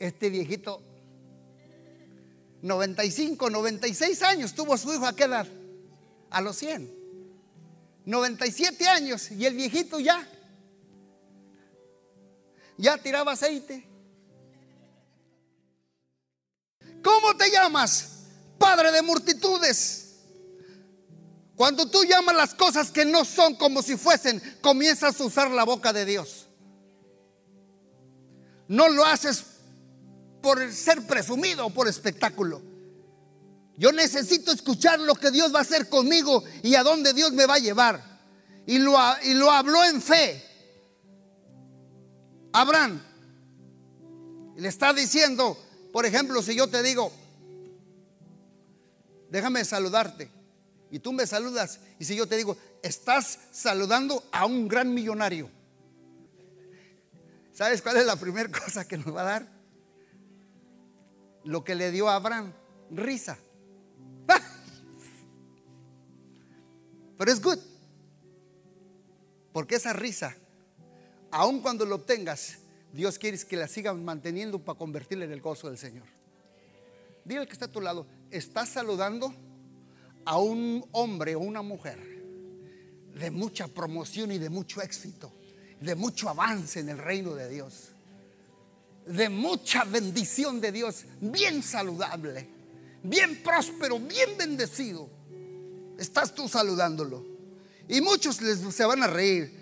este viejito, 95, 96 años tuvo su hijo a qué edad? A los 100. 97 años y el viejito ya, ya tiraba aceite. ¿Cómo te llamas? Padre de multitudes. Cuando tú llamas las cosas que no son como si fuesen, comienzas a usar la boca de Dios. No lo haces por ser presumido o por espectáculo. Yo necesito escuchar lo que Dios va a hacer conmigo y a dónde Dios me va a llevar. Y lo, y lo habló en fe. Abraham le está diciendo, por ejemplo, si yo te digo, déjame saludarte y tú me saludas y si yo te digo, estás saludando a un gran millonario. ¿Sabes cuál es la primera cosa que nos va a dar? Lo que le dio a Abraham, risa. Pero es good. Porque esa risa, aun cuando lo obtengas, Dios quiere que la sigan manteniendo para convertirla en el gozo del Señor. Dile al que está a tu lado, ¿estás saludando? A un hombre o una mujer de mucha promoción y de mucho éxito, de mucho avance en el reino de Dios, de mucha bendición de Dios, bien saludable, bien próspero, bien bendecido. Estás tú saludándolo. Y muchos les, se van a reír,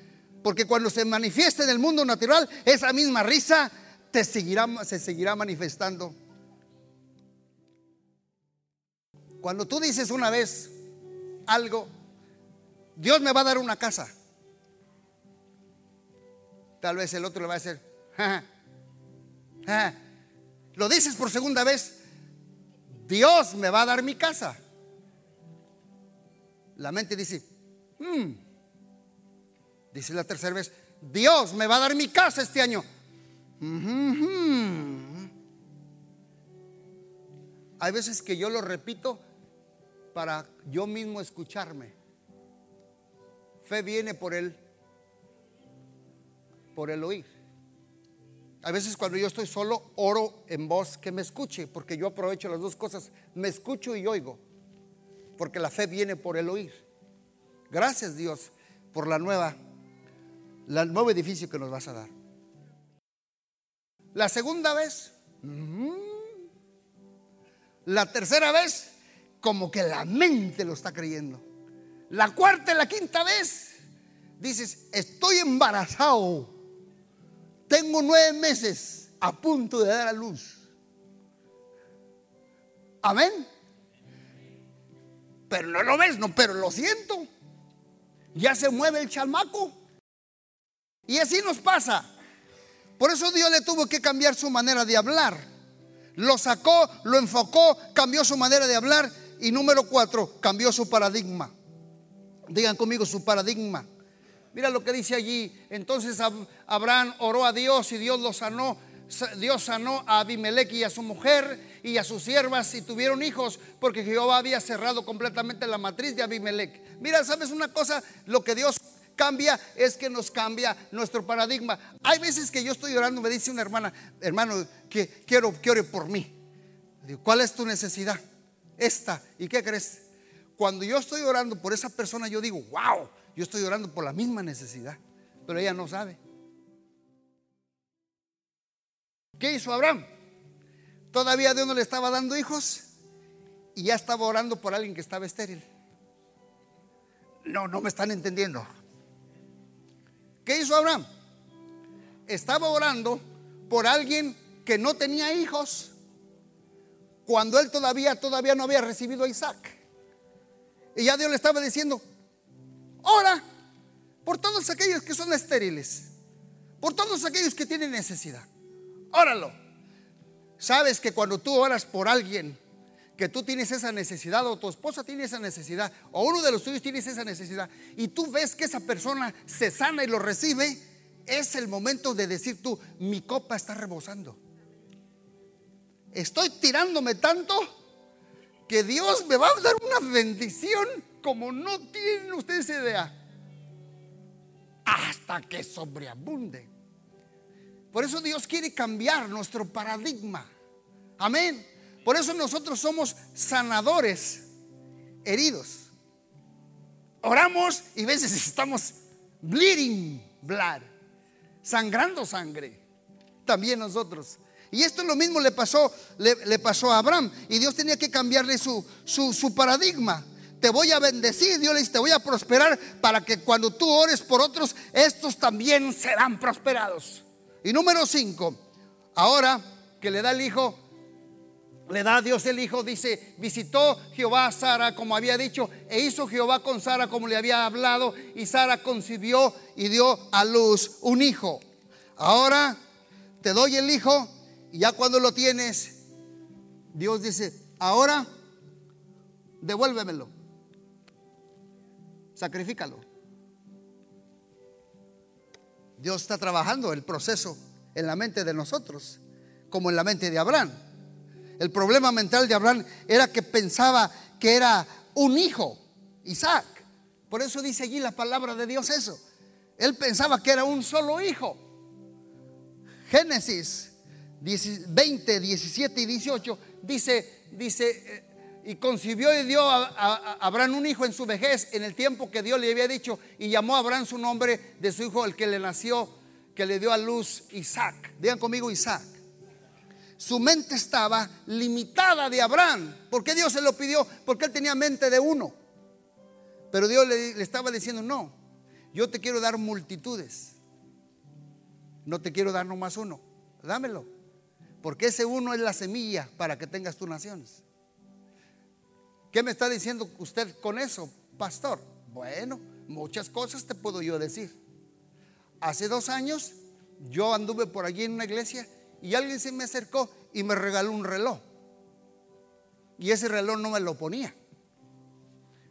porque cuando se manifieste en el mundo natural, esa misma risa te seguirá, se seguirá manifestando Cuando tú dices una vez algo, Dios me va a dar una casa. Tal vez el otro le va a decir, lo dices por segunda vez, Dios me va a dar mi casa. La mente dice, hmm". dice la tercera vez, Dios me va a dar mi casa este año. Hay veces que yo lo repito para yo mismo escucharme. Fe viene por el por el oír. A veces cuando yo estoy solo oro en voz que me escuche, porque yo aprovecho las dos cosas, me escucho y oigo, porque la fe viene por el oír. Gracias Dios por la nueva el nuevo edificio que nos vas a dar. La segunda vez, la tercera vez, como que la mente lo está creyendo. La cuarta y la quinta vez dices, estoy embarazado, tengo nueve meses a punto de dar a luz. Amén. Pero no lo ves, no, pero lo siento. Ya se mueve el chamaco. Y así nos pasa. Por eso Dios le tuvo que cambiar su manera de hablar. Lo sacó, lo enfocó, cambió su manera de hablar. Y número cuatro, cambió su paradigma. Digan conmigo su paradigma. Mira lo que dice allí. Entonces Abraham oró a Dios y Dios lo sanó. Dios sanó a Abimelech y a su mujer y a sus siervas y tuvieron hijos porque Jehová había cerrado completamente la matriz de Abimelech. Mira, ¿sabes una cosa? Lo que Dios cambia es que nos cambia nuestro paradigma. Hay veces que yo estoy orando, me dice una hermana, hermano, que quiero que ore por mí. ¿cuál es tu necesidad? Esta. ¿Y qué crees? Cuando yo estoy orando por esa persona, yo digo, wow, yo estoy orando por la misma necesidad, pero ella no sabe. ¿Qué hizo Abraham? Todavía Dios no le estaba dando hijos y ya estaba orando por alguien que estaba estéril. No, no me están entendiendo. ¿Qué hizo Abraham? Estaba orando por alguien que no tenía hijos cuando él todavía todavía no había recibido a Isaac. Y ya Dios le estaba diciendo, ora por todos aquellos que son estériles, por todos aquellos que tienen necesidad. Óralo. Sabes que cuando tú oras por alguien que tú tienes esa necesidad o tu esposa tiene esa necesidad o uno de los tuyos tiene esa necesidad y tú ves que esa persona se sana y lo recibe, es el momento de decir tú, mi copa está rebosando. Estoy tirándome tanto que Dios me va a dar una bendición como no tienen ustedes idea. Hasta que sobreabunde. Por eso Dios quiere cambiar nuestro paradigma. Amén. Por eso nosotros somos sanadores heridos. Oramos y a veces estamos bleeding blood, sangrando sangre. También nosotros. Y esto es lo mismo le pasó, le, pasó a Abraham. Y Dios tenía que cambiarle su, su, su paradigma te voy a bendecir, Dios le dice, te voy a prosperar para que cuando tú ores por otros, estos también serán prosperados. Y número cinco, ahora que le da el hijo, le da a Dios el hijo, dice, visitó Jehová a Sara como había dicho, e hizo Jehová con Sara como le había hablado, y Sara concibió y dio a luz un hijo. Ahora te doy el hijo y ya cuando lo tienes, Dios dice, ahora devuélvemelo. Sacrifícalo. Dios está trabajando el proceso en la mente de nosotros, como en la mente de Abraham. El problema mental de Abraham era que pensaba que era un hijo, Isaac. Por eso dice allí la palabra de Dios eso. Él pensaba que era un solo hijo. Génesis 20, 17 y 18, dice, dice, eh, y concibió y dio a, Abraham un hijo en su vejez, en el tiempo que Dios le había dicho, y llamó a Abraham su nombre de su hijo, el que le nació, que le dio a luz Isaac. Digan conmigo Isaac. Su mente estaba limitada de Abraham. ¿Por qué Dios se lo pidió? Porque él tenía mente de uno. Pero Dios le, le estaba diciendo, no, yo te quiero dar multitudes. No te quiero dar nomás uno. Dámelo. Porque ese uno es la semilla para que tengas tus naciones. ¿Qué me está diciendo usted con eso, pastor? Bueno, muchas cosas te puedo yo decir. Hace dos años yo anduve por allí en una iglesia y alguien se me acercó y me regaló un reloj. Y ese reloj no me lo ponía.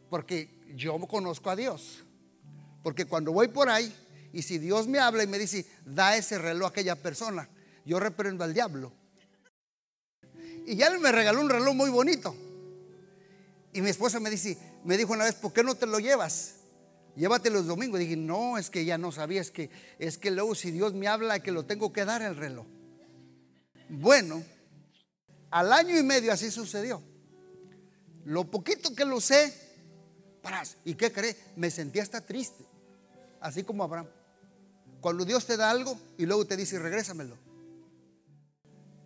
Porque yo conozco a Dios. Porque cuando voy por ahí y si Dios me habla y me dice, da ese reloj a aquella persona, yo reprendo al diablo y ya me regaló un reloj muy bonito. Y mi esposa me dice, me dijo una vez, ¿por qué no te lo llevas? Llévate los domingos. Y dije, no, es que ya no sabía, es que, es que luego si Dios me habla que lo tengo que dar el reloj. Bueno, al año y medio así sucedió. Lo poquito que lo sé, paras. ¿Y qué cree? Me sentí hasta triste, así como Abraham. Cuando Dios te da algo y luego te dice, regrésamelo.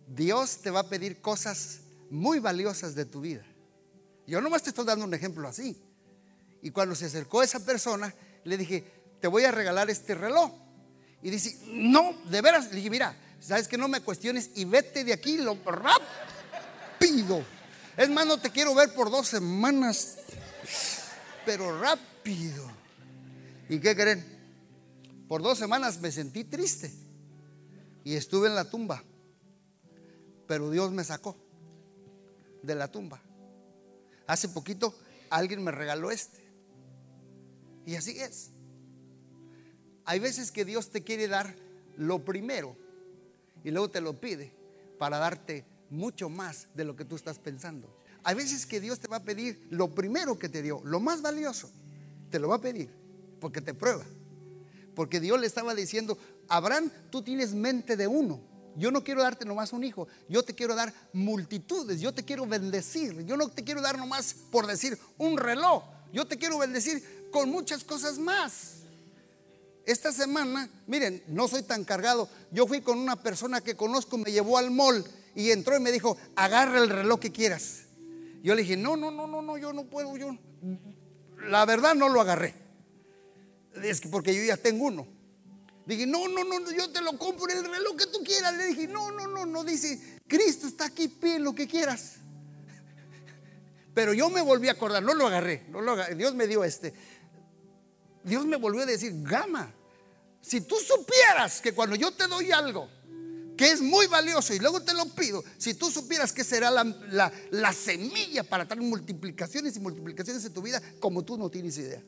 Dios te va a pedir cosas muy valiosas de tu vida. Yo nomás te estoy dando un ejemplo así. Y cuando se acercó esa persona, le dije, te voy a regalar este reloj. Y dice, no, de veras. Le dije, mira, sabes que no me cuestiones y vete de aquí lo rápido. Es más, no te quiero ver por dos semanas. pero rápido. ¿Y qué creen? Por dos semanas me sentí triste y estuve en la tumba, pero Dios me sacó de la tumba. Hace poquito alguien me regaló este. Y así es. Hay veces que Dios te quiere dar lo primero y luego te lo pide para darte mucho más de lo que tú estás pensando. Hay veces que Dios te va a pedir lo primero que te dio, lo más valioso, te lo va a pedir porque te prueba. Porque Dios le estaba diciendo, Abraham, tú tienes mente de uno. Yo no quiero darte nomás un hijo, yo te quiero dar multitudes, yo te quiero bendecir. Yo no te quiero dar nomás por decir un reloj, yo te quiero bendecir con muchas cosas más. Esta semana, miren, no soy tan cargado. Yo fui con una persona que conozco, me llevó al mall y entró y me dijo, agarra el reloj que quieras. Yo le dije, no, no, no, no, no, yo no puedo, yo. La verdad no lo agarré. Es que porque yo ya tengo uno. Dije, no, no, no, yo te lo compro el reloj que tú quieras. Le dije, no, no, no, no, dice, Cristo está aquí, pide lo que quieras. Pero yo me volví a acordar, no lo agarré, no lo. Dios me dio este. Dios me volvió a decir, Gama, si tú supieras que cuando yo te doy algo que es muy valioso y luego te lo pido, si tú supieras que será la, la semilla para traer multiplicaciones y multiplicaciones en tu vida, como tú no tienes idea.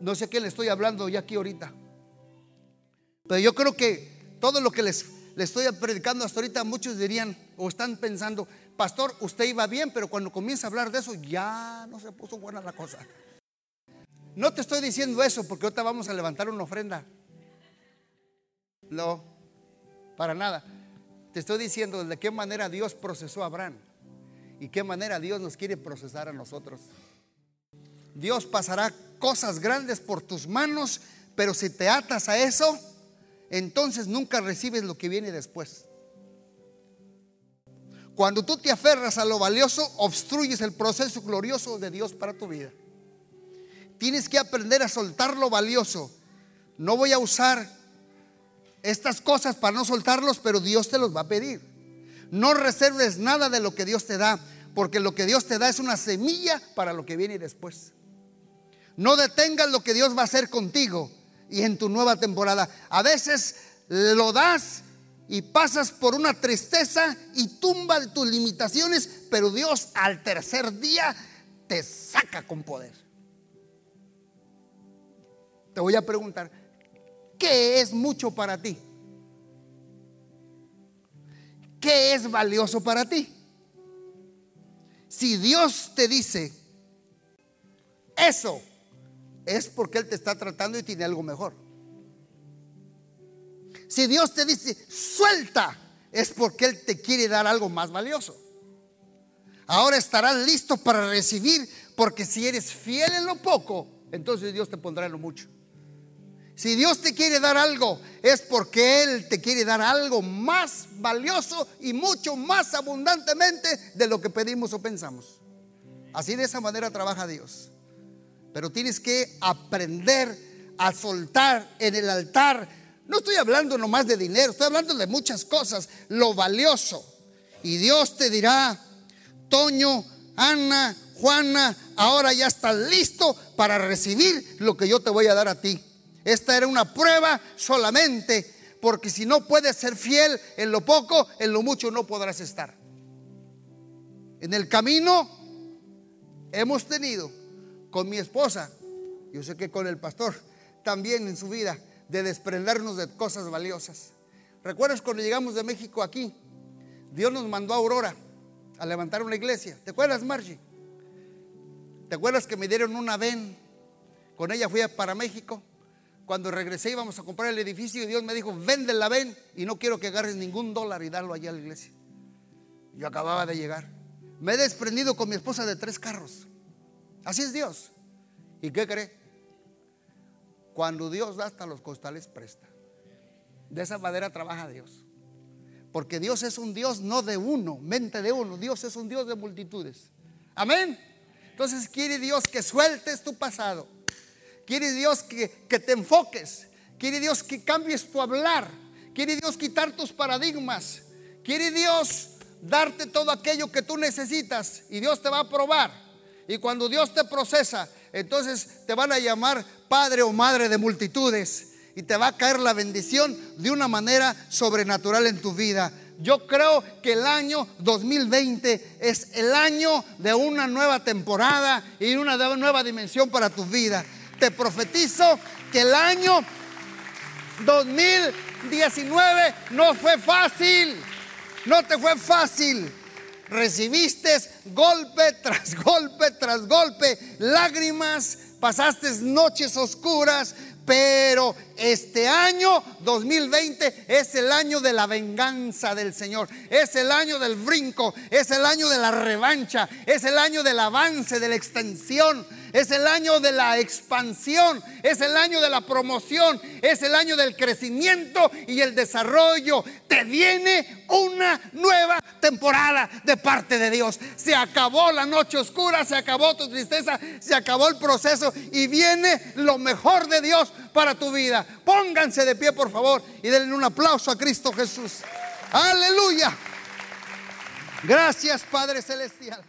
No sé qué le estoy hablando ya aquí ahorita. Pero yo creo que todo lo que les, les estoy predicando hasta ahorita, muchos dirían o están pensando, pastor, usted iba bien, pero cuando comienza a hablar de eso, ya no se puso buena la cosa. No te estoy diciendo eso porque ahorita vamos a levantar una ofrenda. No, para nada. Te estoy diciendo de qué manera Dios procesó a Abraham y qué manera Dios nos quiere procesar a nosotros. Dios pasará cosas grandes por tus manos, pero si te atas a eso, entonces nunca recibes lo que viene después. Cuando tú te aferras a lo valioso, obstruyes el proceso glorioso de Dios para tu vida. Tienes que aprender a soltar lo valioso. No voy a usar estas cosas para no soltarlos, pero Dios te los va a pedir. No reserves nada de lo que Dios te da, porque lo que Dios te da es una semilla para lo que viene después. No detengas lo que Dios va a hacer contigo y en tu nueva temporada. A veces lo das y pasas por una tristeza y tumba de tus limitaciones, pero Dios al tercer día te saca con poder. Te voy a preguntar, ¿qué es mucho para ti? ¿Qué es valioso para ti? Si Dios te dice, eso es porque Él te está tratando y tiene algo mejor. Si Dios te dice, suelta, es porque Él te quiere dar algo más valioso. Ahora estarás listo para recibir, porque si eres fiel en lo poco, entonces Dios te pondrá en lo mucho. Si Dios te quiere dar algo, es porque Él te quiere dar algo más valioso y mucho más abundantemente de lo que pedimos o pensamos. Así de esa manera trabaja Dios. Pero tienes que aprender a soltar en el altar. No estoy hablando nomás de dinero, estoy hablando de muchas cosas, lo valioso. Y Dios te dirá, Toño, Ana, Juana, ahora ya estás listo para recibir lo que yo te voy a dar a ti. Esta era una prueba solamente, porque si no puedes ser fiel en lo poco, en lo mucho no podrás estar. En el camino hemos tenido con mi esposa, yo sé que con el pastor, también en su vida, de desprendernos de cosas valiosas. ¿Recuerdas cuando llegamos de México aquí? Dios nos mandó a Aurora a levantar una iglesia. ¿Te acuerdas, Margie? ¿Te acuerdas que me dieron una ven? Con ella fui para México. Cuando regresé íbamos a comprar el edificio y Dios me dijo, vende la ven y no quiero que agarres ningún dólar y darlo allá a la iglesia. Yo acababa de llegar. Me he desprendido con mi esposa de tres carros. Así es Dios. ¿Y qué cree? Cuando Dios da hasta los costales presta. De esa manera trabaja Dios. Porque Dios es un Dios no de uno, mente de uno. Dios es un Dios de multitudes. Amén. Entonces quiere Dios que sueltes tu pasado. Quiere Dios que, que te enfoques. Quiere Dios que cambies tu hablar. Quiere Dios quitar tus paradigmas. Quiere Dios darte todo aquello que tú necesitas. Y Dios te va a probar Y cuando Dios te procesa, entonces te van a llamar padre o madre de multitudes y te va a caer la bendición de una manera sobrenatural en tu vida. Yo creo que el año 2020 es el año de una nueva temporada y una nueva dimensión para tu vida. Te profetizo que el año 2019 no fue fácil. No te fue fácil. Recibiste golpe tras golpe tras golpe, lágrimas, pasaste noches oscuras, pero este año 2020 es el año de la venganza del Señor, es el año del brinco, es el año de la revancha, es el año del avance, de la extensión, es el año de la expansión, es el año de la promoción, es el año del crecimiento y el desarrollo. Te viene una nueva temporada de parte de Dios. Se acabó la noche oscura, se acabó tu tristeza, se acabó el proceso y viene lo mejor de Dios para tu vida. Pónganse de pie, por favor, y denle un aplauso a Cristo Jesús. Aleluya. Gracias, Padre Celestial.